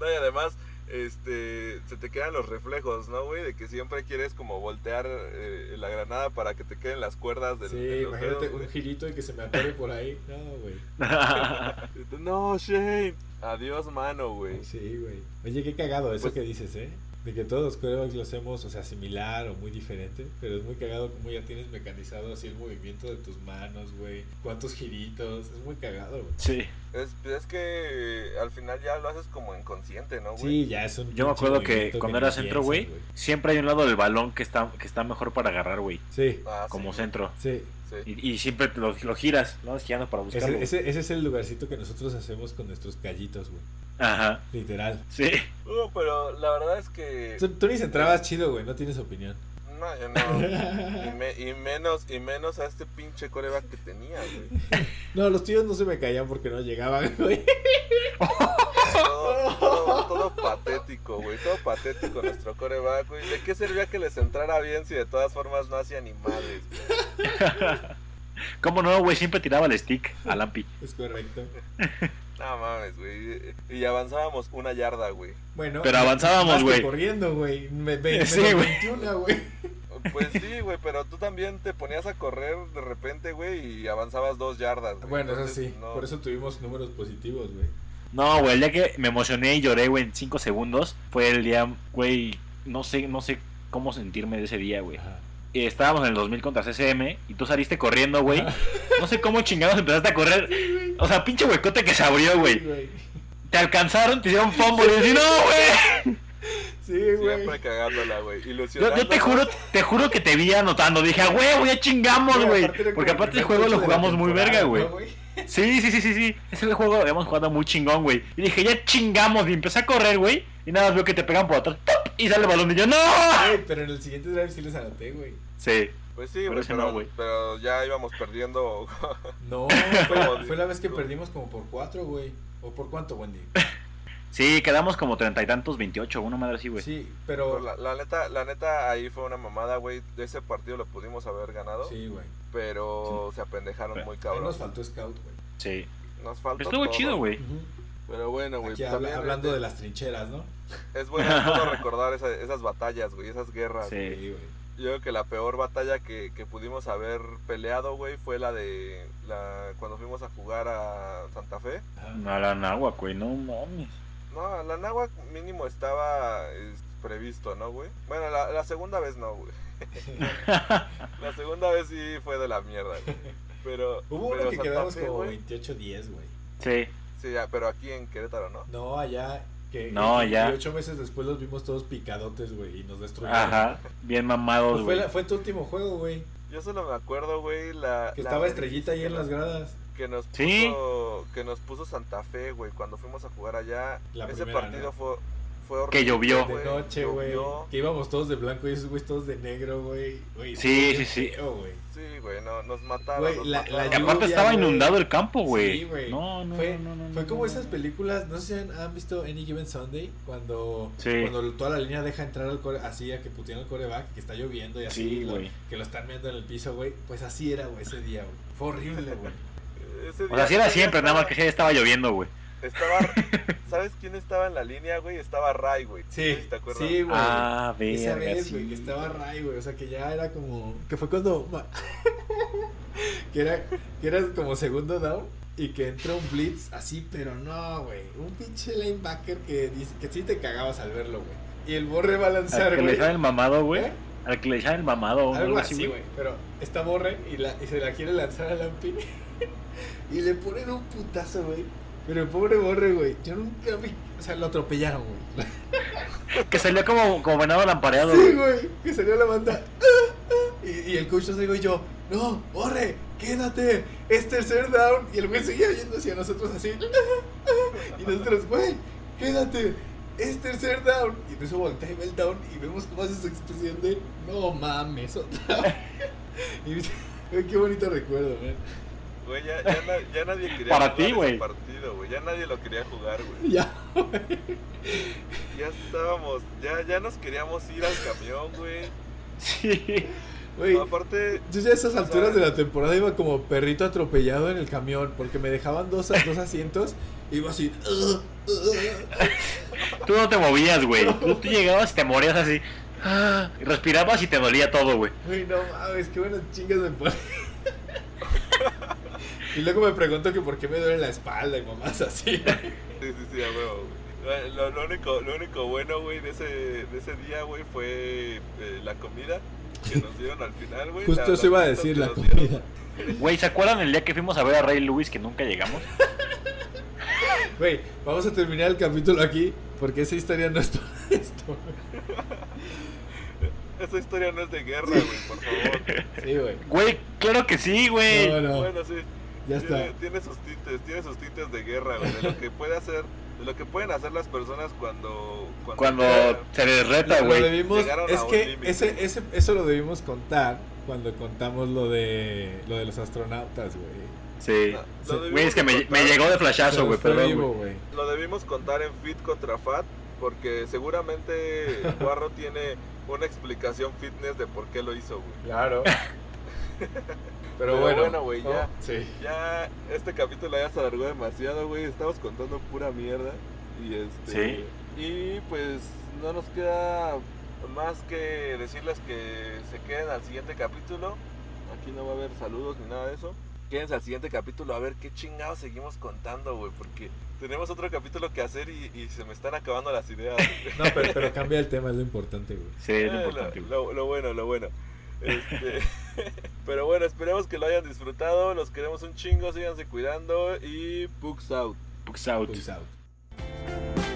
No, y además, este, se te quedan los reflejos, ¿no, güey? De que siempre quieres como voltear eh, la granada para que te queden las cuerdas del
Sí,
de los
imagínate
dedos,
un girito y que se me atore por ahí. No, güey.
No, Shane. Adiós, mano, güey.
Sí, güey. Oye, qué cagado eso
Pues-
que dices, ¿eh? De que todos los corebacks lo hacemos, o sea, similar o muy diferente, pero es muy cagado como ya tienes mecanizado así el movimiento de tus manos, güey. Cuántos giritos, es muy cagado, güey.
Sí.
Es, es que al final ya lo haces como inconsciente, ¿no, güey?
Sí, ya es un
Yo me acuerdo que cuando era centro, güey, siempre hay un lado del balón que está, que está mejor para agarrar, güey.
Sí,
Ah,
Como centro.
sí.
Sí.
Y, y siempre lo, lo giras, lo vas girando para buscarlo.
Ese, ese, ese es el lugarcito que nosotros hacemos con nuestros callitos, güey.
Ajá.
Literal.
Sí.
No, pero la verdad es que...
Tú, tú ni entrabas chido, güey, no tienes opinión.
No, yo no. Y, me- y menos, y menos a este pinche coreback que tenía, güey.
No, los tíos no se me caían porque no llegaban, güey.
Todo, patético, güey. Todo patético nuestro coreback, güey. ¿De qué servía que les entrara bien si de todas formas no hacía ni madres, güey?
¿Cómo no, güey? Siempre tiraba el stick a Lampi.
Es correcto.
No mames, güey. Y avanzábamos una yarda, güey.
Bueno,
Pero avanzábamos, güey.
corriendo, güey. Me, me,
Sí,
menos
güey.
21, güey.
Pues sí, güey, pero tú también te ponías a correr de repente, güey, y avanzabas dos yardas. güey.
Bueno, eso sí.
no.
Por eso tuvimos números positivos, güey.
No, güey, el día que me emocioné y lloré, güey, en 5 segundos, fue el día, güey, no sé, no sé cómo sentirme de ese día, güey. Estábamos en el 2000 contra CCM y tú saliste corriendo, güey. No sé cómo chingados empezaste a correr. O sea, pinche huecote que se abrió, güey.
güey.
Te alcanzaron, te hicieron fumble y decís, no, güey.
Sí, güey.
Siempre cagándola, güey.
Yo, yo te juro, te juro que te vi anotando. Dije, ah, güey, ya chingamos, güey. Porque aparte el juego lo jugamos muy verga, güey.
¿No,
Sí, sí, sí, sí, sí. Ese juego lo habíamos jugado muy chingón, güey. Y dije, ya chingamos. Y empecé a correr, güey. Y nada más veo que te pegan por atrás. ¡pop! Y sale el balón. Y yo, ¡no!
Güey, pero en el siguiente drive sí les anoté, güey.
Sí.
Pues sí,
Pero
güey, pero,
no, güey.
pero ya íbamos perdiendo.
No, fue la,
Como
fue la vez que perdimos como por cuatro, güey. ¿O por cuánto, Wendy?
Sí, quedamos como treinta y tantos, veintiocho, una madre así, güey.
Sí, pero...
Pues la, la neta, la neta, ahí fue una mamada, güey. De ese partido lo pudimos haber ganado.
Sí, güey.
Pero se apendejaron
Pero-
muy
Ahí
cabrón.
nos faltó scout, güey.
Sí.
Nos faltó.
Estuvo
todo.
chido, güey.
Pero bueno, güey. Pues
habla- hablando
es,
de las trincheras, ¿no?
es bueno, es bueno recordar esa- esas batallas, güey. Esas guerras.
Sí.
güey.
Yo creo que la peor batalla que, que pudimos haber peleado, güey, fue la de la cuando fuimos a jugar a Santa Fe.
No, la náhuatl, güey, no mames.
No, la náhuatl mínimo estaba es, previsto, ¿no, güey? Bueno, la, la segunda vez no, güey. La segunda vez sí fue de la mierda, güey. Pero,
Hubo
pero
uno que
Santa
quedamos
Fe,
como
güey,
28-10, güey.
Sí.
Sí, ya, pero aquí en Querétaro, ¿no?
No, allá Que,
No, ya.
Y ocho meses después los vimos todos picadotes, güey, y nos destruyeron.
Ajá, bien mamados,
Pues fue,
güey.
la- fue tu último juego, güey.
Yo solo me acuerdo, güey, la...
Que
la
estaba estrellita ahí en las gradas.
Que nos
Sí.
puso, que nos puso Santa Fe, güey, cuando fuimos a jugar allá.
La
Ese
primera,
partido
¿no?
fue, fue
Que
horrible,
llovió.
De noche, güey.
llovió.
Que íbamos todos de blanco y esos güeyes todos de negro, güey.
Sí, sí, sí.
feo.
Sí, güey, no, nos mataron.
Güey,
nos
la-
mataron.
la
Y aparte estaba inundado el campo, güey.
Sí, güey.
No, no,
fue,
no, no,
fue
no,
como
no.
esas películas, no sé si han, han visto Any Given Sunday, cuando,
Sí.
cuando toda la línea deja entrar al core, así a que putean el coreback, que está lloviendo y así,
Sí,
lo- que lo están viendo en el piso, güey. Pues así era, güey, ese día, güey. Fue horrible, güey.
Ese
O
día-
sea, así era siempre, nada más que
estaba-
sí estaba lloviendo, güey.
Estaba, ¿sabes quién estaba en la línea, güey? Estaba Ray, güey.
Sí,
¿te acuerdas?
sí, güey.
Ah,
Esa
verga,
vez,
sí.
güey, que estaba Ray, güey. O sea, que ya era como. Que fue cuando. que, era, que era como segundo down. Y que entró un blitz así, pero no, güey. Un pinche linebacker que, dice, que sí te cagabas al verlo, güey. Y el borre va a
Al
lanzar,
que le
güey.
echaban el mamado, güey.
¿Eh?
Al que le echaban el mamado o
Algo
algo
así,
así,
güey. Pero está borre y, la, y se la quiere lanzar a Lampi. y le ponen un putazo, güey. Pero el pobre borre, güey. Yo nunca vi. O sea, lo atropellaron, güey.
Que salió como, como venado lampareado,
Sí,
güey.
güey, que salió la banda. Y, y el coach nos dijo y yo, no, borre, quédate, es tercer down. Y el güey seguía yendo hacia nosotros así. Y nosotros, güey, quédate, es tercer down. Y en eso voltea y ve el down y vemos cómo hace su expresión de, no mames, otra vez". Y dice, güey, qué bonito recuerdo, man.
Güey, ya, ya, na- ya nadie quería
Para
jugar
ti,
ese
güey.
partido, güey. Ya nadie lo quería jugar, güey.
Ya,
Ya estábamos, ya, ya nos queríamos ir al camión, güey.
Sí.
güey.
Aparte,
Yo ya a esas
sea-
alturas de la temporada iba como perrito atropellado en el camión porque me dejaban dos, dos asientos y iba así. "Ugh, ugh".
Tú no te movías, güey. Tú, tú llegabas y te morías así. Ah, respirabas y te dolía todo, güey.
Güey, no mames, qué buenas chingas me ponen. Y luego me pregunto que por qué me duele la espalda y mamás así.
sí, sí, sí, a huevo, güey. Lo, lo único, lo único bueno, güey, de ese, de ese día, güey, fue eh, la comida que nos dieron al final, güey.
Justo
La-
eso iba a decir, la
que nos dieron.
comida.
Güey, ¿se acuerdan el día que fuimos a ver a Ray Lewis que nunca llegamos?
Güey, vamos a terminar el capítulo aquí porque esa historia no es para esto.
Esa historia no es de guerra, güey, por favor.
Sí, güey.
Güey, claro que sí, güey.
No, no,
Bueno, sí.
Ya
tiene,
está.
tiene sus tintes, tiene sus tintes de guerra, güey. De lo que puede hacer, de lo que pueden hacer las personas cuando. Cuando,
se les reta, güey.
es
a un
que
límite.
ese, ese, eso lo debimos contar cuando contamos lo de lo de los astronautas, güey.
Sí.
No,
Güey, es que me, llegó de flashazo,
Pero
güey, perdón,
vivo,
güey.
güey.
Lo debimos contar en Fit contra Fat, porque seguramente Guarro tiene una explicación fitness de por qué lo hizo, güey.
Claro. Pero,
Pero
bueno,
bueno, güey,
¿no?
ya.
Sí.
Ya este capítulo ya se alargó demasiado, güey. Estamos contando pura mierda. Y este. Y pues no nos queda más que decirles que se queden al siguiente capítulo. Aquí no va a haber saludos ni nada de eso. Quédense al siguiente capítulo a ver qué chingados seguimos contando, güey. Porque tenemos otro capítulo que hacer y, y se me están acabando las ideas.
No, pero, pero cambia el tema, es lo importante, güey.
Sí, es lo
Eh,
importante,
lo bueno, lo bueno. Este, pero bueno, esperemos que lo hayan disfrutado. Los queremos un chingo. Síganse cuidando. Y Books out.
Books out.
Books out.